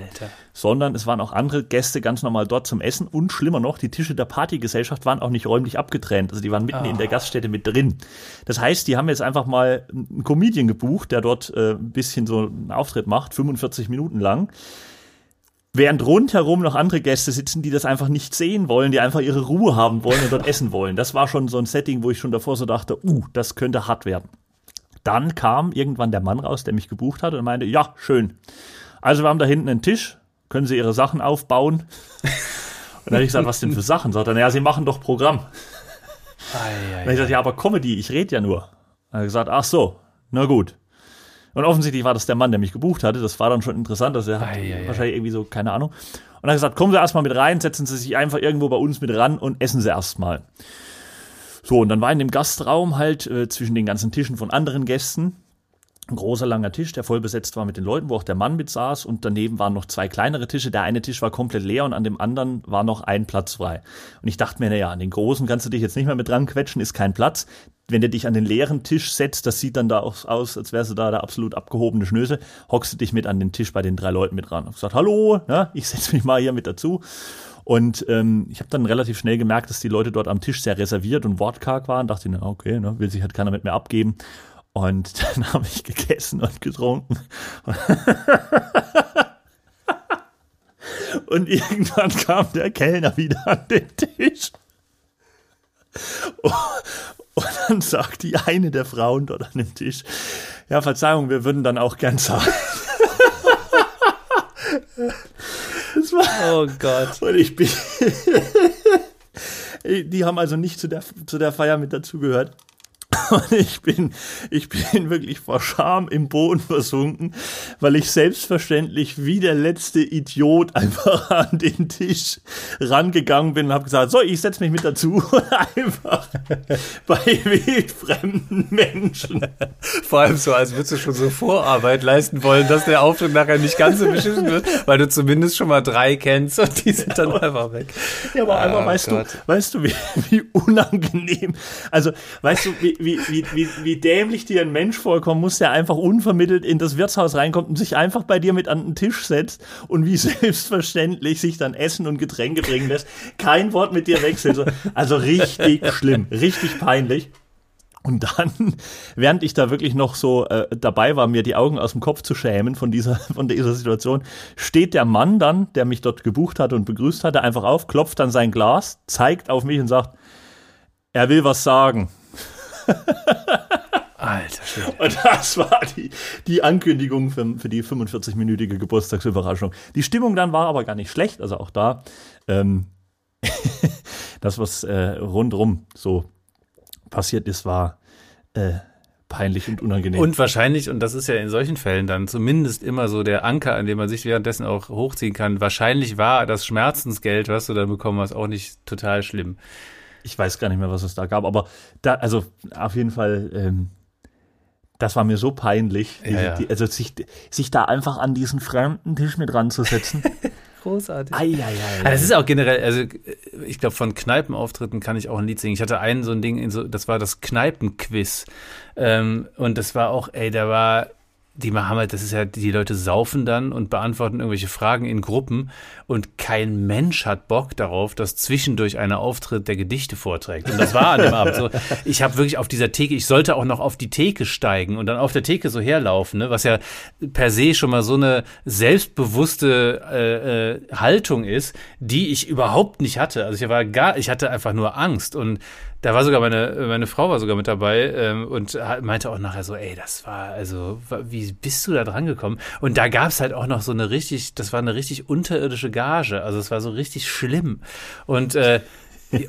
sondern es waren auch andere Gäste ganz normal dort zum Essen und schlimmer noch, die Tische der Partygesellschaft waren auch nicht räumlich abgetrennt, also die waren mitten oh. in der ah. Gaststätte mit drin. Das heißt, die haben jetzt einfach mal einen Comedian gebucht, der dort äh, ein bisschen so einen Auftritt macht, 45 Minuten lang. Während rundherum noch andere Gäste sitzen, die das einfach nicht sehen wollen, die einfach ihre Ruhe haben wollen und dort <laughs> essen wollen. Das war schon so ein Setting, wo ich schon davor so dachte, uh, das könnte hart werden. Dann kam irgendwann der Mann raus, der mich gebucht hat und meinte, ja, schön. Also wir haben da hinten einen Tisch, können Sie Ihre Sachen aufbauen? Und dann habe ich gesagt, was denn für Sachen? Sagt er, naja, Sie machen doch Programm. Ei, ei, dann habe ich gesagt, ja, aber Comedy, ich rede ja nur. Dann hat er gesagt, ach so, na gut. Und offensichtlich war das der Mann, der mich gebucht hatte. Das war dann schon interessant, dass er hat ei, wahrscheinlich irgendwie so, keine Ahnung. Und er hat gesagt, kommen Sie erstmal mit rein, setzen Sie sich einfach irgendwo bei uns mit ran und essen Sie erstmal. So, und dann war in dem Gastraum halt äh, zwischen den ganzen Tischen von anderen Gästen ein großer langer Tisch, der voll besetzt war mit den Leuten, wo auch der Mann mit saß und daneben waren noch zwei kleinere Tische. Der eine Tisch war komplett leer und an dem anderen war noch ein Platz frei. Und ich dachte mir, naja, an den großen kannst du dich jetzt nicht mehr mit dran quetschen, ist kein Platz. Wenn du dich an den leeren Tisch setzt, das sieht dann da aus, als wärst du da der absolut abgehobene Schnösel, hockst du dich mit an den Tisch bei den drei Leuten mit ran. Ich gesagt, hallo, ne, ich setze mich mal hier mit dazu. Und ähm, ich habe dann relativ schnell gemerkt, dass die Leute dort am Tisch sehr reserviert und wortkarg waren. Dachte ich, na, okay, ne, will sich halt keiner mit mir abgeben. Und <laughs> dann habe ich gegessen und getrunken. <laughs> und irgendwann kam der Kellner wieder an den Tisch. <laughs> Und dann sagt die eine der Frauen dort an dem Tisch, ja, Verzeihung, wir würden dann auch gern zahlen. War, oh Gott. Und ich bin. <laughs> die haben also nicht zu der, zu der Feier mit dazugehört. Und ich bin, ich bin wirklich vor Scham im Boden versunken, weil ich selbstverständlich wie der letzte Idiot einfach <laughs> an den Tisch rangegangen bin und habe gesagt, so, ich setze mich mit dazu <laughs> und einfach bei wildfremden Menschen. Vor allem so, als würdest du schon so Vorarbeit leisten wollen, dass der Auftritt nachher nicht ganz so beschissen wird, weil du zumindest schon mal drei kennst und die sind dann einfach weg. Ja, aber einfach, oh, weißt Gott. du, weißt du, wie, wie unangenehm, also, weißt du, wie, wie, wie, wie, wie dämlich dir ein Mensch vorkommen muss, der einfach unvermittelt in das Wirtshaus reinkommt und sich einfach bei dir mit an den Tisch setzt und wie <laughs> selbstverständlich sich dann Essen und Getränke bringen lässt, kein Wort mit dir wechselt. Also richtig schlimm, richtig peinlich. Und dann, während ich da wirklich noch so äh, dabei war, mir die Augen aus dem Kopf zu schämen von dieser, von dieser Situation, steht der Mann dann, der mich dort gebucht hatte und begrüßt hatte, einfach auf, klopft dann sein Glas, zeigt auf mich und sagt, er will was sagen. <laughs> Alter. Und das war die, die Ankündigung für, für die 45-minütige Geburtstagsüberraschung. Die Stimmung dann war aber gar nicht schlecht, also auch da, ähm, <laughs> das, was äh, rundrum so passiert ist, war äh, peinlich und unangenehm. Und wahrscheinlich, und das ist ja in solchen Fällen dann zumindest immer so der Anker, an dem man sich währenddessen auch hochziehen kann, wahrscheinlich war das Schmerzensgeld, was du dann bekommen hast, auch nicht total schlimm. Ich weiß gar nicht mehr, was es da gab, aber da, also auf jeden Fall, ähm, das war mir so peinlich, ja, ja. Die, also sich, sich da einfach an diesen fremden Tisch mit ranzusetzen. <laughs> großartig. Ei, ei, ei, ei. Das ist auch generell, also ich glaube, von Kneipenauftritten kann ich auch ein Lied singen. Ich hatte einen so ein Ding, so, das war das Kneipenquiz. Ähm, und das war auch, ey, da war die haben halt, das ist ja, die Leute saufen dann und beantworten irgendwelche Fragen in Gruppen und kein Mensch hat Bock darauf, dass zwischendurch einer Auftritt der Gedichte vorträgt. Und das war an dem Abend so. Ich habe wirklich auf dieser Theke, ich sollte auch noch auf die Theke steigen und dann auf der Theke so herlaufen, ne, was ja per se schon mal so eine selbstbewusste äh, äh, Haltung ist, die ich überhaupt nicht hatte. Also ich war gar, ich hatte einfach nur Angst und da war sogar meine, meine Frau war sogar mit dabei ähm, und meinte auch nachher so, ey, das war, also, wie bist du da dran gekommen? Und da gab es halt auch noch so eine richtig, das war eine richtig unterirdische Gage. Also es war so richtig schlimm. Und äh,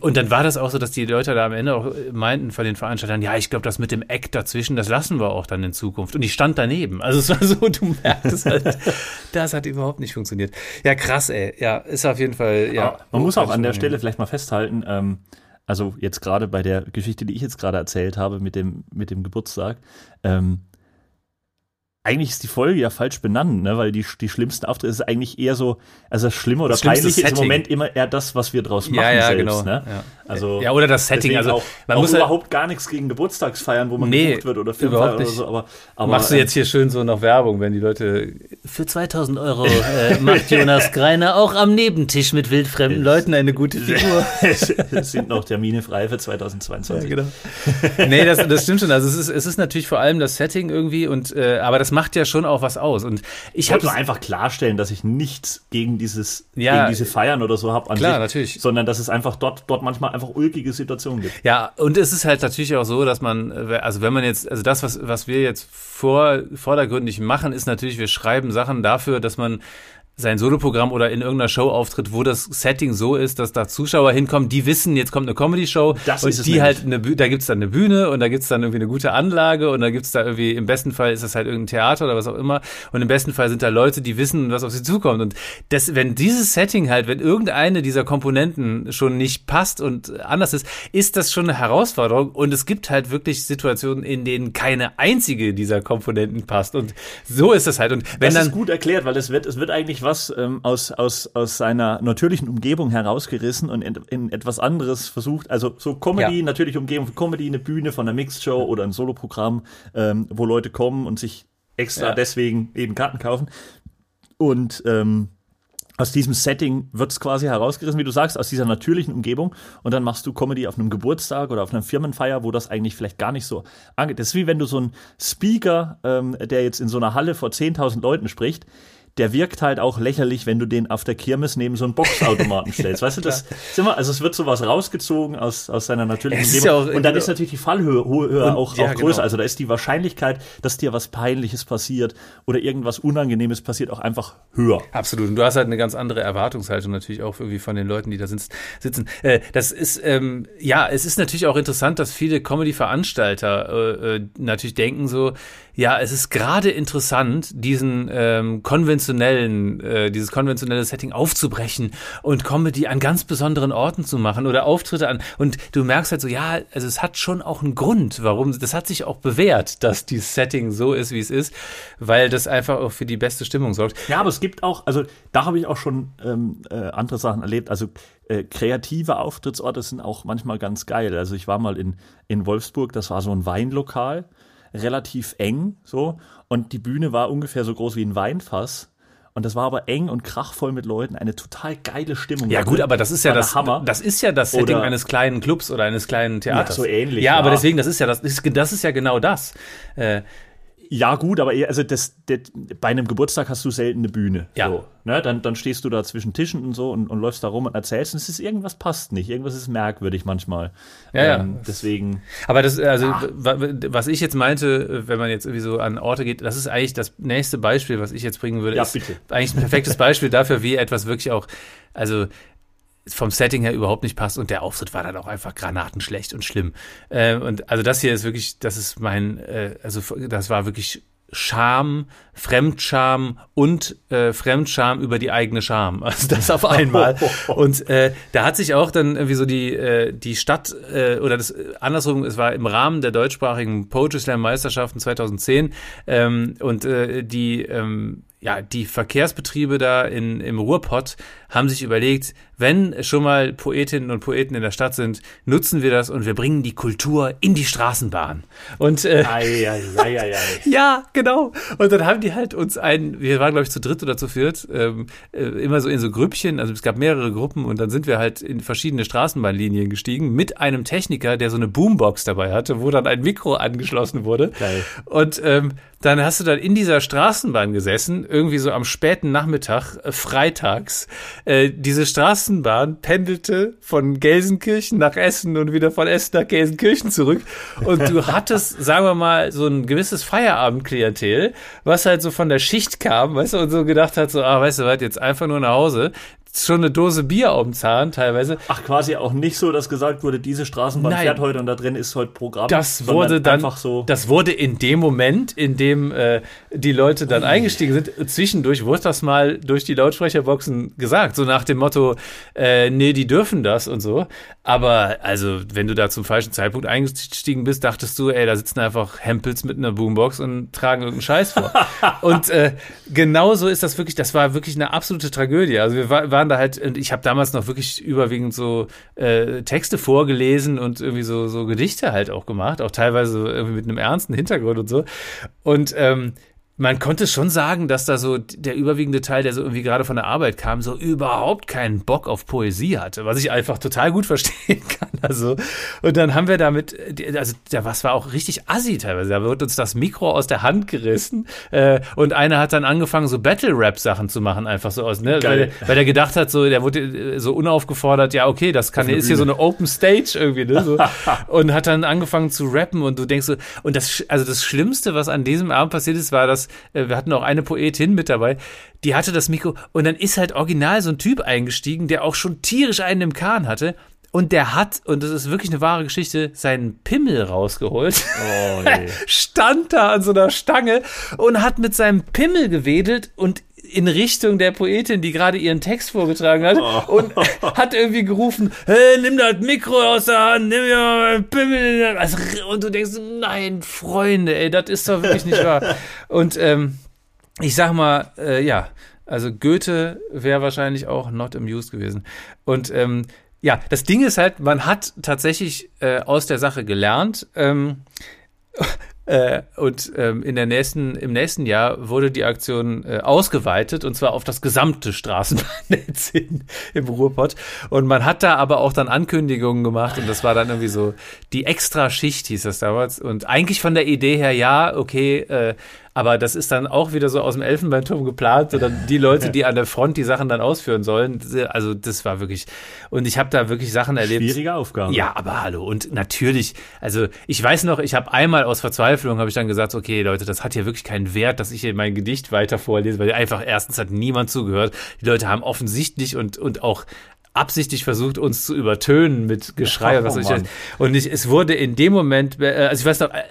und dann war das auch so, dass die Leute da am Ende auch meinten von den Veranstaltern, ja, ich glaube, das mit dem Eck dazwischen, das lassen wir auch dann in Zukunft. Und ich stand daneben. Also es war so, du merkst halt, <laughs> das hat überhaupt nicht funktioniert. Ja, krass, ey. Ja, ist auf jeden Fall, ja. Aber man muss auch an der Stelle vielleicht mal festhalten, ähm, also jetzt gerade bei der Geschichte, die ich jetzt gerade erzählt habe mit dem, mit dem Geburtstag, ähm, eigentlich ist die Folge ja falsch benannt, ne? weil die, die schlimmsten Auftritte ist eigentlich eher so, also das Schlimme oder das Peinliche ist im Moment immer eher das, was wir draus machen ja, ja, selbst. Genau. Ne? Ja. Also, ja, oder das Setting. Also auch, man auch muss überhaupt halt, gar nichts gegen Geburtstagsfeiern, wo man nee, gebucht wird oder Filmfeiern oder so. Aber, aber, Machst du jetzt hier schön so noch Werbung, wenn die Leute für 2000 Euro äh, macht Jonas <laughs> Greiner auch am Nebentisch mit wildfremden Leuten eine gute Figur. <laughs> es sind noch Termine frei für 2022. Ja, genau. nee, das, das stimmt schon. Also es ist, es ist natürlich vor allem das Setting irgendwie und äh, aber das macht ja schon auch was aus. Und ich, ich wollte nur einfach klarstellen, dass ich nichts gegen dieses, ja, gegen diese Feiern oder so habe, klar, sich, natürlich, sondern dass es einfach dort, dort manchmal einfach ulkige Situationen gibt. Ja, und es ist halt natürlich auch so, dass man, also wenn man jetzt, also das, was, was wir jetzt vor, vordergründig machen, ist natürlich, wir schreiben Sachen dafür, dass man sein Soloprogramm oder in irgendeiner Show auftritt, wo das Setting so ist, dass da Zuschauer hinkommen, die wissen, jetzt kommt eine Comedy-Show das und ist die halt eine, da gibt's dann eine Bühne und da gibt's dann irgendwie eine gute Anlage und da gibt's da irgendwie, im besten Fall ist das halt irgendein Theater oder was auch immer und im besten Fall sind da Leute, die wissen, was auf sie zukommt und das, wenn dieses Setting halt, wenn irgendeine dieser Komponenten schon nicht passt und anders ist, ist das schon eine Herausforderung und es gibt halt wirklich Situationen, in denen keine einzige dieser Komponenten passt und so ist das halt und wenn das dann... ist gut erklärt, weil es wird, es wird eigentlich was ähm, aus, aus, aus seiner natürlichen Umgebung herausgerissen und in, in etwas anderes versucht. Also so Comedy, ja. natürliche Umgebung für Comedy, eine Bühne von einer Mixed Show oder ein Soloprogramm, ähm, wo Leute kommen und sich extra ja. deswegen eben Karten kaufen. Und ähm, aus diesem Setting wird es quasi herausgerissen, wie du sagst, aus dieser natürlichen Umgebung. Und dann machst du Comedy auf einem Geburtstag oder auf einer Firmenfeier, wo das eigentlich vielleicht gar nicht so angeht. Das ist wie wenn du so einen Speaker, ähm, der jetzt in so einer Halle vor 10.000 Leuten spricht, der wirkt halt auch lächerlich, wenn du den auf der Kirmes neben so einen Boxautomaten <laughs> stellst. Weißt du, das ist immer, also es wird sowas rausgezogen aus, aus seiner natürlichen ist ja und dann ist natürlich die Fallhöhe Höhe Und- auch, ja, auch größer. genau. Also da ist die Wahrscheinlichkeit, dass dir was Peinliches passiert oder irgendwas Unangenehmes passiert, auch einfach höher. Absolut. Und du hast halt eine ganz andere Erwartungshaltung natürlich auch irgendwie von den Leuten, die da sitz- sitzen. Äh, das ist, ähm, ja, es ist natürlich auch interessant, dass viele Comedy-Veranstalter äh, äh, natürlich denken so, ja, es ist gerade interessant, diesen ähm, konventionellen, äh, dieses konventionelle Setting aufzubrechen und Comedy an ganz besonderen Orten zu machen oder Auftritte an. Und du merkst halt so, ja, also es hat schon auch einen Grund, warum, das hat sich auch bewährt, dass dieses Setting so ist, wie es ist, weil das einfach auch für die beste Stimmung sorgt. Ja, aber es gibt auch, also da habe ich auch schon ähm, äh, andere Sachen erlebt. Also äh, kreative Auftrittsorte sind auch manchmal ganz geil. Also ich war mal in, in Wolfsburg, das war so ein Weinlokal, relativ eng so. Und die Bühne war ungefähr so groß wie ein Weinfass. Und das war aber eng und krachvoll mit Leuten, eine total geile Stimmung. Ja gut, aber das ist ja das, Hammer. das ist ja das Setting Oder- eines kleinen Clubs oder eines kleinen Theaters. so ähnlich, Ja, aber ja. deswegen, das ist ja das, ist, das ist ja genau das. Äh, Ja, gut, aber eher, also das, das, bei einem Geburtstag hast du selten eine Bühne. Ja. So, ne? dann, dann stehst du da zwischen Tischen und so und, und läufst da rum und erzählst und es ist irgendwas passt nicht. Irgendwas ist merkwürdig manchmal. Ja, ja. Ähm, deswegen. aber das, also, wa- was ich jetzt meinte, wenn man jetzt irgendwie so an Orte geht, das ist eigentlich das nächste Beispiel, was ich jetzt bringen würde. Ja, ist bitte. Eigentlich ein perfektes Beispiel dafür, wie etwas wirklich auch, also vom Setting her überhaupt nicht passt und der Auftritt war dann auch einfach granatenschlecht und schlimm. Äh, und also das hier ist wirklich, das ist mein, äh, also das war wirklich Scham, Fremdscham und äh, Fremdscham über die eigene Scham. <laughs> Also das auf einmal. <laughs> Und äh, da hat sich auch dann irgendwie so die, äh, die Stadt äh, oder das andersrum, es war im Rahmen der deutschsprachigen Poetry Slam Meisterschaften 2010 ähm, und äh, die ähm, ja, die Verkehrsbetriebe da in, im Ruhrpott haben sich überlegt, wenn schon mal Poetinnen und Poeten in der Stadt sind, nutzen wir das und wir bringen die Kultur in die Straßenbahn. Und äh, Ei, ei, ei, ei, ei. ja, genau. Und dann haben die halt uns ein, wir waren glaube ich zu dritt oder zu viert, ähm, äh, immer so in so Grüppchen, also es gab mehrere Gruppen und dann sind wir halt in verschiedene Straßenbahnlinien gestiegen mit einem Techniker, der so eine Boombox dabei hatte, wo dann ein Mikro angeschlossen wurde. Geil. Und ähm, dann hast du dann in dieser Straßenbahn gesessen, irgendwie so am späten Nachmittag, äh, freitags. Äh, diese Straßenbahn pendelte von Gelsenkirchen nach Essen und wieder von Essen nach Gelsenkirchen zurück. Und du <laughs> hattest, sagen wir mal, so ein gewisses Feierabendklientel, was halt so von der Schicht kam, weißt du, und so gedacht hat, so, ah, weißt du was, jetzt einfach nur nach Hause. Schon eine Dose Bier auf dem Zahn teilweise. Ach, quasi auch nicht so, dass gesagt wurde, diese Straßenbahn Nein. fährt heute und da drin ist heute Programm. Das wurde dann, einfach so. das wurde in dem Moment, in dem äh, die Leute dann eingestiegen sind, zwischendurch wurde das mal durch die Lautsprecherboxen gesagt, so nach dem Motto, äh, nee, die dürfen das und so. Aber also, wenn du da zum falschen Zeitpunkt eingestiegen bist, dachtest du, ey, da sitzen einfach Hempels mit einer Boombox und tragen irgendeinen Scheiß vor. <laughs> und äh, genau so ist das wirklich, das war wirklich eine absolute Tragödie. Also wir war, waren da halt, und ich habe damals noch wirklich überwiegend so äh, Texte vorgelesen und irgendwie so, so Gedichte halt auch gemacht, auch teilweise irgendwie mit einem ernsten Hintergrund und so. Und ähm, man konnte schon sagen, dass da so der überwiegende Teil, der so irgendwie gerade von der Arbeit kam, so überhaupt keinen Bock auf Poesie hatte, was ich einfach total gut <laughs> verstehen kann. Also, und dann haben wir damit, also da was war auch richtig assi teilweise. Da wird uns das Mikro aus der Hand gerissen äh, und einer hat dann angefangen, so Battle-Rap-Sachen zu machen, einfach so aus, ne? Geil. Weil, weil er gedacht hat, so, der wurde äh, so unaufgefordert, ja, okay, das kann, ist hier so eine Open Stage irgendwie, ne? So. <laughs> und hat dann angefangen zu rappen und du denkst so, und das, also das Schlimmste, was an diesem Abend passiert ist, war, dass äh, wir hatten auch eine Poetin mit dabei, die hatte das Mikro und dann ist halt original so ein Typ eingestiegen, der auch schon tierisch einen im Kahn hatte. Und der hat, und das ist wirklich eine wahre Geschichte, seinen Pimmel rausgeholt oh, je. <laughs> stand da an so einer Stange und hat mit seinem Pimmel gewedelt und in Richtung der Poetin, die gerade ihren Text vorgetragen hat und <laughs> hat irgendwie gerufen, hey, nimm das Mikro aus der Hand, nimm mir mal meinen Pimmel. in die Hand." Also, und du denkst, nein, Freunde, ey, das ist doch wirklich nicht wahr. <laughs> Und ähm, ich sag mal, äh, ja, also Goethe wäre wahrscheinlich auch not amused gewesen. Und ähm, ja, das Ding ist halt, man hat tatsächlich äh, aus der Sache gelernt. Ähm, äh, und ähm, in der nächsten, im nächsten Jahr wurde die Aktion äh, ausgeweitet und zwar auf das gesamte Straßenbahnnetz <laughs> im Ruhrpott. Und man hat da aber auch dann Ankündigungen gemacht und das war dann irgendwie so die Extra-Schicht hieß das damals. Und eigentlich von der Idee her, ja, okay, äh, aber das ist dann auch wieder so aus dem Elfenbeinturm geplant, oder <laughs> die Leute, die an der Front die Sachen dann ausführen sollen. Also das war wirklich, und ich habe da wirklich Sachen erlebt. Schwierige Aufgabe. Ja, aber hallo. Und natürlich, also ich weiß noch, ich habe einmal aus Verzweiflung, habe ich dann gesagt, okay Leute, das hat hier wirklich keinen Wert, dass ich hier mein Gedicht weiter vorlese, weil einfach erstens hat niemand zugehört. Die Leute haben offensichtlich und, und auch absichtlich versucht, uns zu übertönen mit Geschrei und was weiß ich. Und ich, es wurde in dem Moment, äh, also ich weiß noch, äh,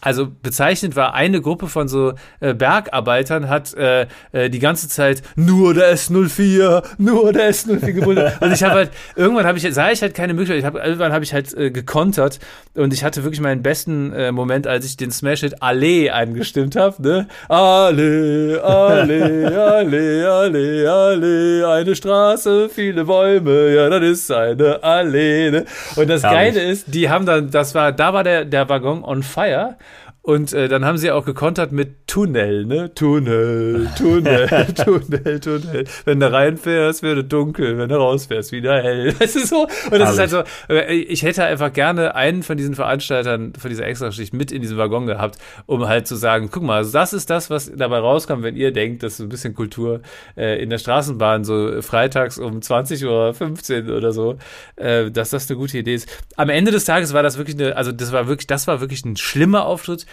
also bezeichnet war, eine Gruppe von so äh, Bergarbeitern hat äh, die ganze Zeit nur der S04, nur der S04 gebunden. <laughs> und ich habe halt, irgendwann habe ich, sah ich halt keine Möglichkeit, ich hab, irgendwann habe ich halt äh, gekontert und ich hatte wirklich meinen besten äh, Moment, als ich den Smash-Hit Allee eingestimmt habe, ne? Allee, Allee, Allee, Allee, Allee, eine Straße, viele Bäume, Bäume, ja, das ist eine Allee. Ne? Und das. Geile ist, die haben dann, das war, da war der, der Waggon on fire und äh, dann haben sie auch gekontert mit Tunnel, ne? Tunnel, Tunnel, <laughs> Tunnel, Tunnel. Wenn du reinfährst, wird es dunkel, wenn du rausfährst, wieder hell. <laughs> Das ist so. Und das Herrlich. ist halt so, ich hätte einfach gerne einen von diesen Veranstaltern von dieser Extraschicht mit in diesem Waggon gehabt, um halt zu sagen, guck mal, das ist das, was dabei rauskommt, wenn ihr denkt, dass so ein bisschen Kultur äh, in der Straßenbahn so freitags um 20.15 Uhr oder so, äh, dass das eine gute Idee ist. Am Ende des Tages war das wirklich eine, also das war wirklich, das war wirklich ein schlimmer Auftritt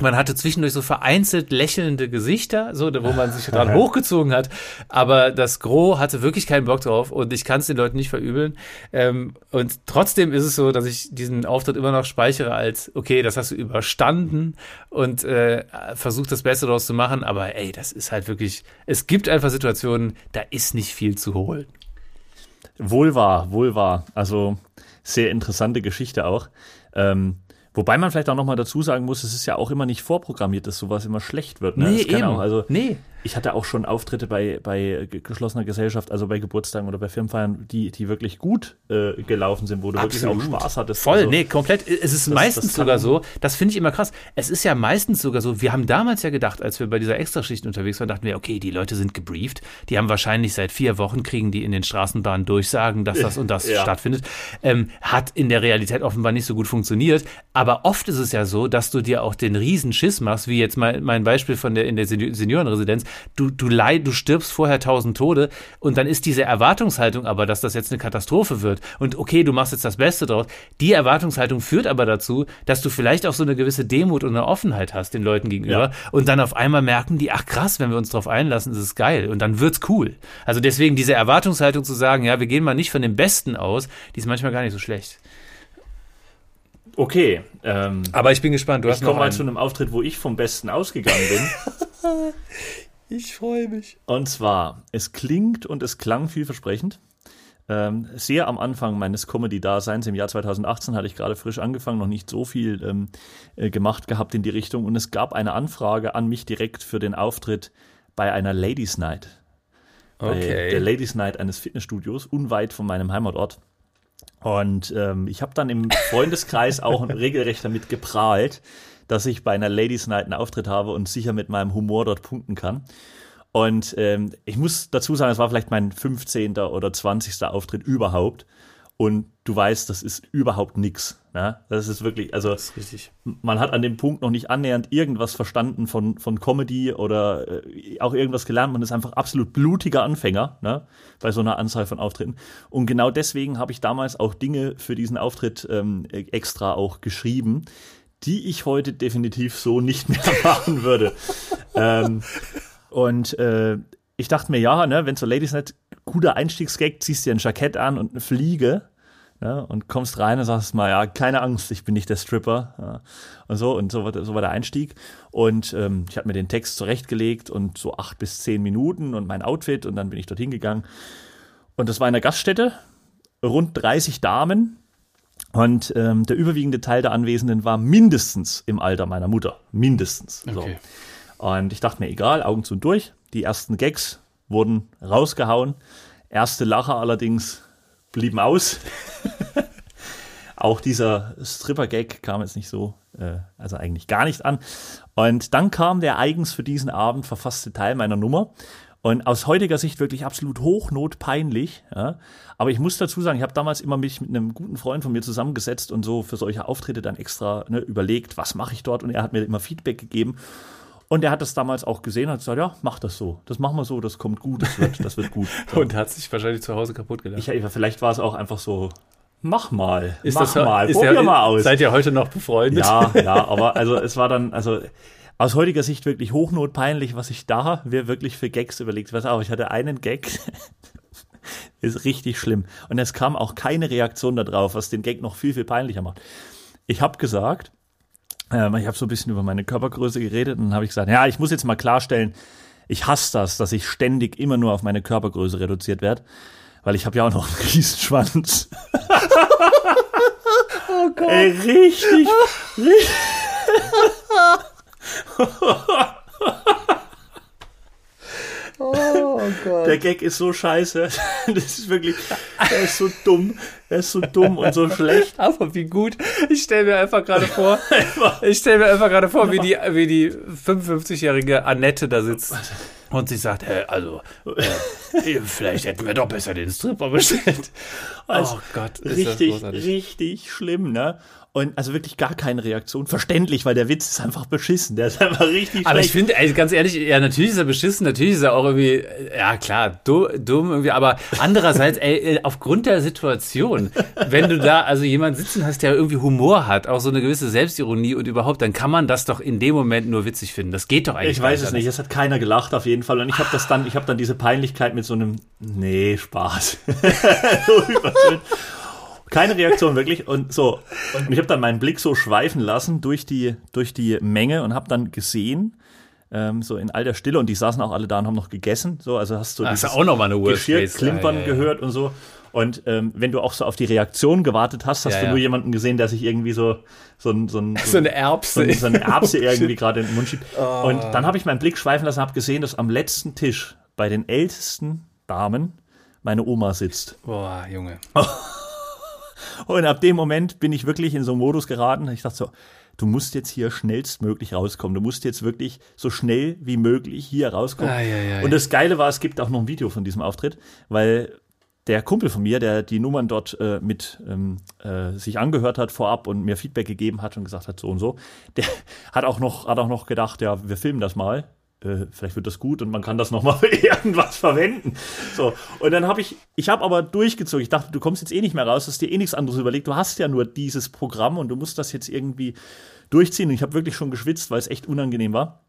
man hatte zwischendurch so vereinzelt lächelnde Gesichter, so, wo man sich dran <laughs> hochgezogen hat. Aber das Gros hatte wirklich keinen Bock drauf und ich kann es den Leuten nicht verübeln. Ähm, und trotzdem ist es so, dass ich diesen Auftritt immer noch speichere als, okay, das hast du überstanden und äh, versucht das Beste daraus zu machen. Aber ey, das ist halt wirklich, es gibt einfach Situationen, da ist nicht viel zu holen. Wohl wahr, wohl wahr. Also sehr interessante Geschichte auch. Ähm, Wobei man vielleicht auch nochmal dazu sagen muss, es ist ja auch immer nicht vorprogrammiert, dass sowas immer schlecht wird. Ne? Nee, eben. Auch, also, nee ich hatte auch schon Auftritte bei, bei geschlossener Gesellschaft, also bei Geburtstagen oder bei Firmenfeiern, die, die wirklich gut äh, gelaufen sind, wo du Absolut. wirklich auch Spaß hattest. Voll, also, nee, komplett. Es ist das, meistens das sogar so, das finde ich immer krass. Es ist ja meistens sogar so, wir haben damals ja gedacht, als wir bei dieser Extraschicht unterwegs waren, dachten wir, okay, die Leute sind gebrieft, die haben wahrscheinlich seit vier Wochen kriegen die in den Straßenbahnen Durchsagen, dass das und das <laughs> ja. stattfindet. Ähm, hat in der Realität offenbar nicht so gut funktioniert, aber oft ist es ja so, dass du dir auch den riesen Schiss machst, wie jetzt mein, mein Beispiel von der in der Seniorenresidenz, du, du leid, du stirbst vorher tausend Tode und dann ist diese Erwartungshaltung aber, dass das jetzt eine Katastrophe wird und okay, du machst jetzt das Beste draus. Die Erwartungshaltung führt aber dazu, dass du vielleicht auch so eine gewisse Demut und eine Offenheit hast den Leuten gegenüber ja. und dann auf einmal merken die, ach krass, wenn wir uns drauf einlassen, ist es geil und dann wird's cool. Also deswegen diese Erwartungshaltung zu sagen, ja, wir gehen mal nicht von dem Besten aus, die ist manchmal gar nicht so schlecht. Okay. Ähm, aber ich bin gespannt. Du ich komme mal zu einem Auftritt, wo ich vom Besten ausgegangen bin. <laughs> Ich freue mich. Und zwar, es klingt und es klang vielversprechend. Ähm, sehr am Anfang meines Comedy-Daseins im Jahr 2018 hatte ich gerade frisch angefangen, noch nicht so viel ähm, äh, gemacht gehabt in die Richtung. Und es gab eine Anfrage an mich direkt für den Auftritt bei einer Ladies Night. Okay. Der Ladies Night eines Fitnessstudios, unweit von meinem Heimatort. Und ähm, ich habe dann im Freundeskreis auch <laughs> regelrecht damit geprahlt, dass ich bei einer Ladies Night einen Auftritt habe und sicher mit meinem Humor dort punkten kann. Und ähm, ich muss dazu sagen, es war vielleicht mein 15. oder 20. Auftritt überhaupt. Und du weißt, das ist überhaupt nix. Ne? Das ist wirklich, also ist man hat an dem Punkt noch nicht annähernd irgendwas verstanden von, von Comedy oder äh, auch irgendwas gelernt. Man ist einfach absolut blutiger Anfänger ne? bei so einer Anzahl von Auftritten. Und genau deswegen habe ich damals auch Dinge für diesen Auftritt ähm, extra auch geschrieben, die ich heute definitiv so nicht mehr <laughs> machen würde. ähm, und äh, ich dachte mir, ja, ne, wenn so Ladies Night guter Einstiegsgag, ziehst dir ein Jackett an und eine Fliege ne, und kommst rein und sagst mal, ja, keine Angst, ich bin nicht der Stripper. Ja, und so, und so, so war der Einstieg. Und ähm, ich habe mir den Text zurechtgelegt und so acht bis zehn Minuten und mein Outfit und dann bin ich dorthin gegangen. Und das war in der Gaststätte, rund 30 Damen, und ähm, der überwiegende Teil der Anwesenden war mindestens im Alter meiner Mutter. Mindestens. Okay. So. Und ich dachte mir, egal, Augen zu und durch. Die ersten Gags wurden rausgehauen. Erste Lacher allerdings blieben aus. <laughs> Auch dieser Stripper-Gag kam jetzt nicht so, äh, also eigentlich gar nicht an. Und dann kam der eigens für diesen Abend verfasste Teil meiner Nummer. Und aus heutiger Sicht wirklich absolut hochnotpeinlich. Ja. Aber ich muss dazu sagen, ich habe damals immer mich mit einem guten Freund von mir zusammengesetzt und so für solche Auftritte dann extra ne, überlegt, was mache ich dort. Und er hat mir immer Feedback gegeben. Und er hat das damals auch gesehen und hat gesagt, ja, mach das so. Das machen wir so, das kommt gut, das wird, das wird gut. So. <laughs> Und hat sich wahrscheinlich zu Hause kaputt gelacht. Ich, vielleicht war es auch einfach so, mach mal, ist mach das, mal, ist probier der, mal aus. Seid ihr heute noch befreundet? Ja, ja, aber also es war dann, also aus heutiger Sicht wirklich hochnotpeinlich, was ich da mir wirklich für Gags überlegt. Was auch, ich hatte einen Gag, <laughs> ist richtig schlimm. Und es kam auch keine Reaktion darauf, was den Gag noch viel, viel peinlicher macht. Ich habe gesagt, ähm, ich habe so ein bisschen über meine Körpergröße geredet und dann habe ich gesagt, ja, ich muss jetzt mal klarstellen, ich hasse das, dass ich ständig immer nur auf meine Körpergröße reduziert werde, weil ich habe ja auch noch einen Riesenschwanz. <laughs> Oh Gott. Ey, richtig, richtig. <laughs> Oh Gott. Der Gag ist so scheiße. <laughs> Das ist wirklich, er ist so dumm. Er ist so dumm und so schlecht. Aber wie gut. Ich stelle mir einfach gerade vor, <laughs> ich stelle mir einfach gerade vor, wie die, wie die 55-jährige Annette da sitzt. Und sie sagt, äh, also, äh, vielleicht hätten wir doch besser den Stripper bestellt. <laughs> Also, oh Gott, ist richtig, das großartig. richtig schlimm, ne? Und also wirklich gar keine Reaktion. Verständlich, weil der Witz ist einfach beschissen. Der ist einfach richtig Aber ich finde, also ganz ehrlich, ja, natürlich ist er beschissen, natürlich ist er auch irgendwie, ja klar, dumm, dumm irgendwie, aber andererseits, ey, äh, aufgrund der Situation, wenn du da also jemanden sitzen hast, der irgendwie Humor hat, auch so eine gewisse Selbstironie und überhaupt, dann kann man das doch in dem Moment nur witzig finden. Das geht doch eigentlich Ich weiß es nicht, es hat keiner gelacht auf jeden Fall. Und ich habe das dann, ich habe dann diese Peinlichkeit mit so einem, nee, Spaß. <laughs> so. Keine Reaktion wirklich und so. Und ich habe dann meinen Blick so schweifen lassen durch die, durch die Menge und habe dann gesehen, ähm, so in all der Stille und die saßen auch alle da und haben noch gegessen. So, also hast du Das ist dieses auch nochmal eine Worst Geschirr klimpern Ja, ja, ja. gehört und so. Und ähm, wenn du auch so auf die Reaktion gewartet hast, hast Ja, du ja. nur jemanden gesehen, der sich irgendwie so so ein, so ein, <laughs> So eine so, Erbse. ein, so <laughs> eine Erbse irgendwie gerade in den Mund schiebt. Oh. Und dann habe ich meinen Blick schweifen lassen und habe gesehen, dass am letzten Tisch bei den ältesten Damen meine Oma sitzt. Boah, Junge. <laughs> Und ab dem Moment bin ich wirklich in so einen Modus geraten. Ich dachte so, du musst jetzt hier schnellstmöglich rauskommen. Du musst jetzt wirklich so schnell wie möglich hier rauskommen. Ei, ei, ei. Und das Geile war, es gibt auch noch ein Video von diesem Auftritt, weil der Kumpel von mir, der die Nummern dort äh, mit ähm, äh, sich angehört hat vorab und mir Feedback gegeben hat und gesagt hat so und so, der <laughs> hat auch noch hat auch noch gedacht, ja, wir filmen das mal. Äh, vielleicht wird das gut und man kann das noch mal <laughs> für irgendwas verwenden. So und dann habe ich, ich habe aber durchgezogen. Ich dachte, du kommst jetzt eh nicht mehr raus, hast dir eh nichts anderes überlegt. Du hast ja nur dieses Programm und du musst das jetzt irgendwie durchziehen. Und ich habe wirklich schon geschwitzt, weil es echt unangenehm war.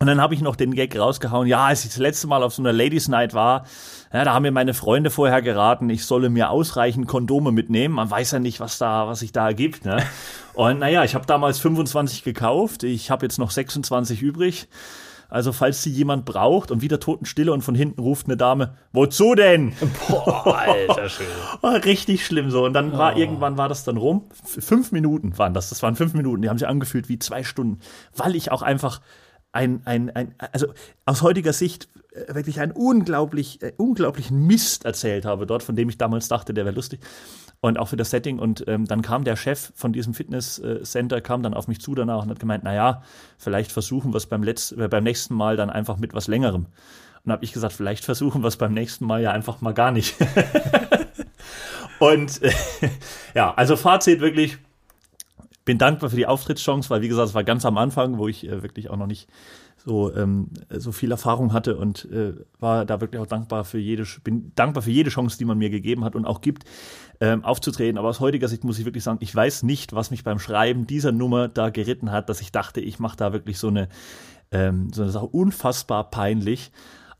Und dann habe ich noch den Gag rausgehauen, ja, als ich das letzte Mal auf so einer Ladies Night war, ja, da haben mir meine Freunde vorher geraten, ich solle mir ausreichend Kondome mitnehmen. Man weiß ja nicht, was da, was sich da ergibt. Ne? <laughs> Und naja, ich habe damals 25 gekauft, ich habe jetzt noch 26 übrig. Also falls sie jemand braucht und wieder Totenstille und von hinten ruft eine Dame, wozu denn? Boah, alter Schwede. War <laughs> richtig schlimm so. Und dann war irgendwann war das dann rum. Fünf Minuten waren das. Das waren fünf Minuten. Die haben sich angefühlt wie zwei Stunden, weil ich auch einfach ein, ein, ein also aus heutiger Sicht äh, wirklich einen unglaublich, äh, unglaublichen Mist erzählt habe dort, von dem ich damals dachte, der wäre lustig. Und auch für das Setting. Und ähm, dann kam der Chef von diesem Fitnesscenter, kam dann auf mich zu danach und hat gemeint, naja, vielleicht versuchen wir es beim, äh, beim nächsten Mal dann einfach mit was Längerem. Und habe ich gesagt, vielleicht versuchen wir es beim nächsten Mal ja einfach mal gar nicht. <laughs> und äh, <laughs> ja, also Fazit wirklich, bin dankbar für die Auftrittschance, weil wie gesagt, es war ganz am Anfang, wo ich äh, wirklich auch noch nicht so ähm, so viel Erfahrung hatte und äh, war da wirklich auch dankbar für jede bin dankbar für jede Chance, die man mir gegeben hat und auch gibt, ähm, aufzutreten. Aber aus heutiger Sicht muss ich wirklich sagen, ich weiß nicht, was mich beim Schreiben dieser Nummer da geritten hat, dass ich dachte, ich mache da wirklich so eine ähm, so eine Sache unfassbar peinlich.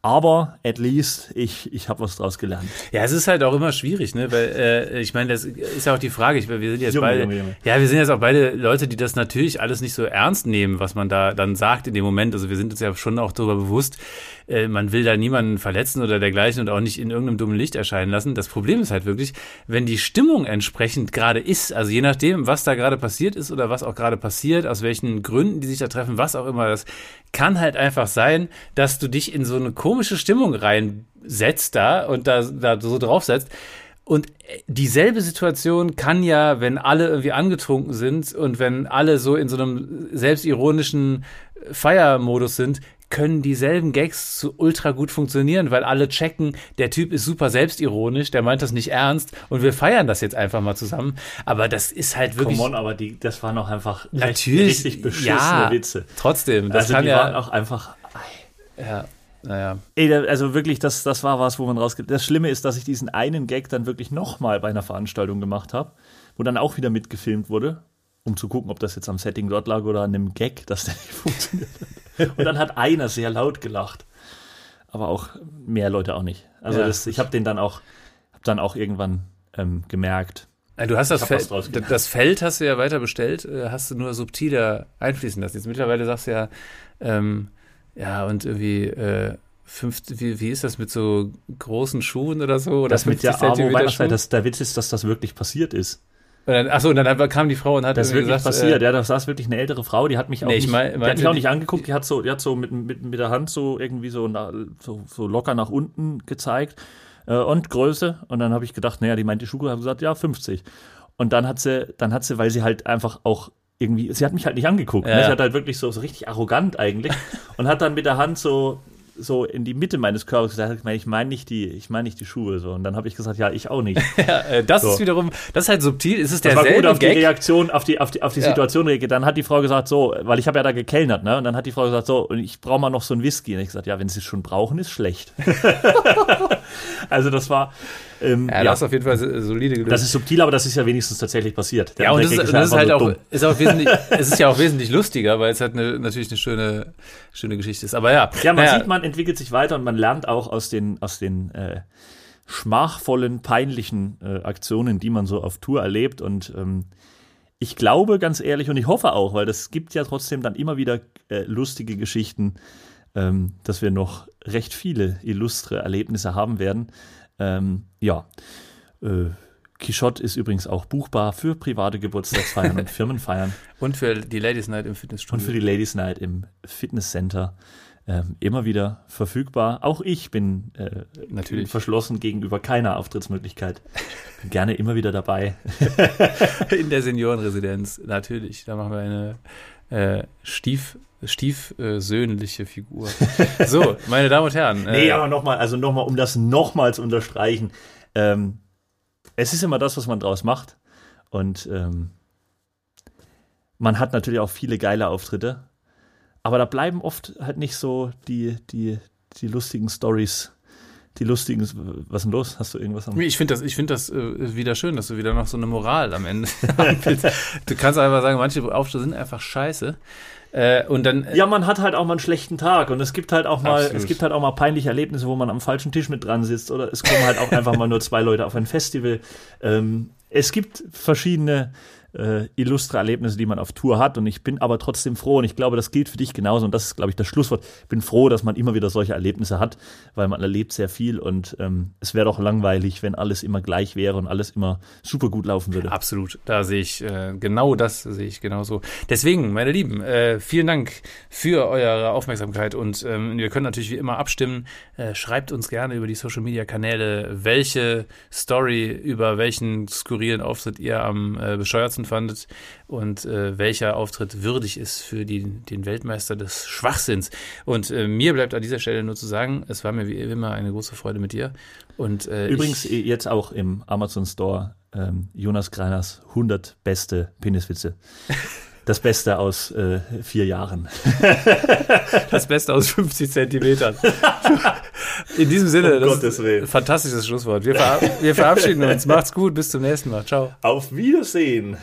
Aber at least ich ich habe was draus gelernt. Ja, es ist halt auch immer schwierig, ne? Weil äh, ich meine, das ist ja auch die Frage. Ich, wir sind jetzt Junge, beide, Junge, Junge. ja, wir sind jetzt auch beide Leute, die das natürlich alles nicht so ernst nehmen, was man da dann sagt in dem Moment. Also wir sind uns ja schon auch darüber bewusst, äh, man will da niemanden verletzen oder dergleichen und auch nicht in irgendeinem dummen Licht erscheinen lassen. Das Problem ist halt wirklich, wenn die Stimmung entsprechend gerade ist, also je nachdem, was da gerade passiert ist oder was auch gerade passiert, aus welchen Gründen die sich da treffen, was auch immer, das kann halt einfach sein, dass du dich in so eine komische Stimmung reinsetzt da und da, da so draufsetzt. Und dieselbe Situation kann ja, wenn alle irgendwie angetrunken sind und wenn alle so in so einem selbstironischen Feiermodus sind, können dieselben Gags so ultra gut funktionieren, weil alle checken, der Typ ist super selbstironisch, der meint das nicht ernst und wir feiern das jetzt einfach mal zusammen. Aber das ist halt wirklich. Come on, aber die, das waren auch einfach natürlich, richtig beschissene ja, Witze. Trotzdem, das also kann die ja. waren auch einfach. ja, naja. Ey, also wirklich, das, das war was, wo man rausgeht. Das Schlimme ist, dass ich diesen einen Gag dann wirklich nochmal bei einer Veranstaltung gemacht habe, wo dann auch wieder mitgefilmt wurde, um zu gucken, ob das jetzt am Setting dort lag oder an einem Gag, dass der <laughs> nicht funktioniert hat. Und dann hat einer sehr laut gelacht. Aber auch mehr Leute auch nicht. Also Ja. das, ich habe den dann auch, hab dann auch irgendwann ähm, gemerkt. Du hast das Feld, das Feld hast du ja weiter bestellt, äh, hast du nur subtiler einfließen lassen. Jetzt mittlerweile sagst du ja, ähm, ja, und irgendwie, äh, fünf, wie, wie ist das mit so großen Schuhen oder so? Oder Das mit der 50 Amo Zentimeter Weihnachtszeit, Schuhen? das, der Witz ist, dass das wirklich passiert ist. Und dann, achso, und dann hat- kam die Frau und hat Das wirklich gesagt, passiert. Äh, ja, da saß wirklich eine ältere Frau, die hat mich auch, Nee, ich nicht, mein- die hat meinte mich auch nicht angeguckt, die hat so, die hat so mit, mit, mit der Hand so irgendwie so, na, so, so locker nach unten gezeigt äh, und Größe. Und dann habe ich gedacht, naja, die meint die Schuhe, habe gesagt, ja, 50. Und dann hat sie, dann hat sie, weil sie halt einfach auch irgendwie, sie hat mich halt nicht angeguckt. Ja, Ne? ja. Sie hat halt wirklich so, so richtig arrogant eigentlich <laughs> und hat dann mit der Hand so so in die Mitte meines Körpers gesagt, ich meine ich meine nicht die, ich meine nicht die Schuhe so. Und dann habe ich gesagt, ja, ich auch nicht. <laughs> ja, äh, das So. ist wiederum, das ist halt subtil, ist es Das war gut auf die Gag? Reaktion, auf die, auf die, auf die Ja. Situation reagiert. Dann hat die Frau gesagt, so, weil ich habe ja da gekellnert, ne? Und dann hat die Frau gesagt, so, und ich brauche mal noch so ein Whisky. Und ich gesagt, ja, wenn sie es schon brauchen, ist schlecht. <laughs> <laughs> also das war, ähm, Ja, ja, das ist auf jeden Fall so- solide gelöst. das ist subtil, aber das ist ja wenigstens tatsächlich passiert. Der ja, und das ist, und das ist halt auch, ist auch wesentlich, <laughs> es ist ja auch wesentlich lustiger, weil es halt eine, natürlich eine schöne, schöne Geschichte ist. Aber ja. Ja, man naja, sieht, man entwickelt sich weiter und man lernt auch aus den, aus den äh, schmachvollen, peinlichen äh, Aktionen, die man so auf Tour erlebt. Und ähm, ich glaube ganz ehrlich und ich hoffe auch, weil das gibt ja trotzdem dann immer wieder äh, lustige Geschichten, ähm, dass wir noch recht viele illustre Erlebnisse haben werden. Ähm, ja, äh, Quichotte ist übrigens auch buchbar für private Geburtstagsfeiern und <laughs> Firmenfeiern Und für die Ladies Night im Fitnessstudio. und für die Ladies Night im Fitnesscenter ähm, immer wieder verfügbar. Auch ich bin äh, Natürlich. verschlossen gegenüber keiner Auftrittsmöglichkeit. Bin gerne immer wieder dabei. <laughs> In der Seniorenresidenz, natürlich. Da machen wir eine äh, Stief, stiefsöhnliche Figur. <laughs> So, meine Damen und Herren. Nee, äh, aber nochmal, also nochmal, um das nochmal zu unterstreichen. Ähm, es ist immer das, was man draus macht. Und ähm, man hat natürlich auch viele geile Auftritte. Aber da bleiben oft halt nicht so die, die, die lustigen Stories. Die lustigen, was ist denn los? Hast du irgendwas am Ich finde das, ich find das äh, wieder schön, dass du wieder noch so eine Moral am Ende <laughs> <laughs> anbildest. Du kannst einfach sagen, manche Auftritte sind einfach scheiße. Äh, und dann, äh, Ja, man hat halt auch mal einen schlechten Tag und es gibt halt auch mal, Absolut. es gibt halt auch mal peinliche Erlebnisse, wo man am falschen Tisch mit dran sitzt oder es kommen halt auch einfach mal nur zwei Leute auf ein Festival. Ähm, es gibt verschiedene äh, illustre Erlebnisse, die man auf Tour hat und ich bin aber trotzdem froh und ich glaube, das gilt für dich genauso und das ist, glaube ich, das Schlusswort. Ich bin froh, dass man immer wieder solche Erlebnisse hat, weil man erlebt sehr viel und ähm, es wäre doch langweilig, wenn alles immer gleich wäre und alles immer super gut laufen würde. Absolut, da sehe ich äh, genau das sehe ich genauso. Deswegen, meine Lieben, äh, vielen Dank für eure Aufmerksamkeit und ähm, wir können natürlich wie immer abstimmen. Äh, schreibt uns gerne über die Social Media Kanäle, welche Story über welchen skurrilen Auftritt ihr am äh, bescheuertsten fandet und äh, welcher Auftritt würdig ist für die, den Weltmeister des Schwachsinns. Und äh, mir bleibt an dieser Stelle nur zu sagen, es war mir wie immer eine große Freude mit dir. Und äh, Übrigens ich, eh, jetzt auch im Amazon Store ähm, Jonas Greiners 100 beste Peniswitze. <laughs> Das Beste aus äh, vier Jahren. <laughs> Das Beste aus 50 Zentimetern. <laughs> In diesem Sinne, Um das Gottes ist Willen. ein fantastisches Schlusswort. Wir, verab wir verabschieden uns. <laughs> Macht's gut, bis zum nächsten Mal. Ciao. Auf Wiedersehen.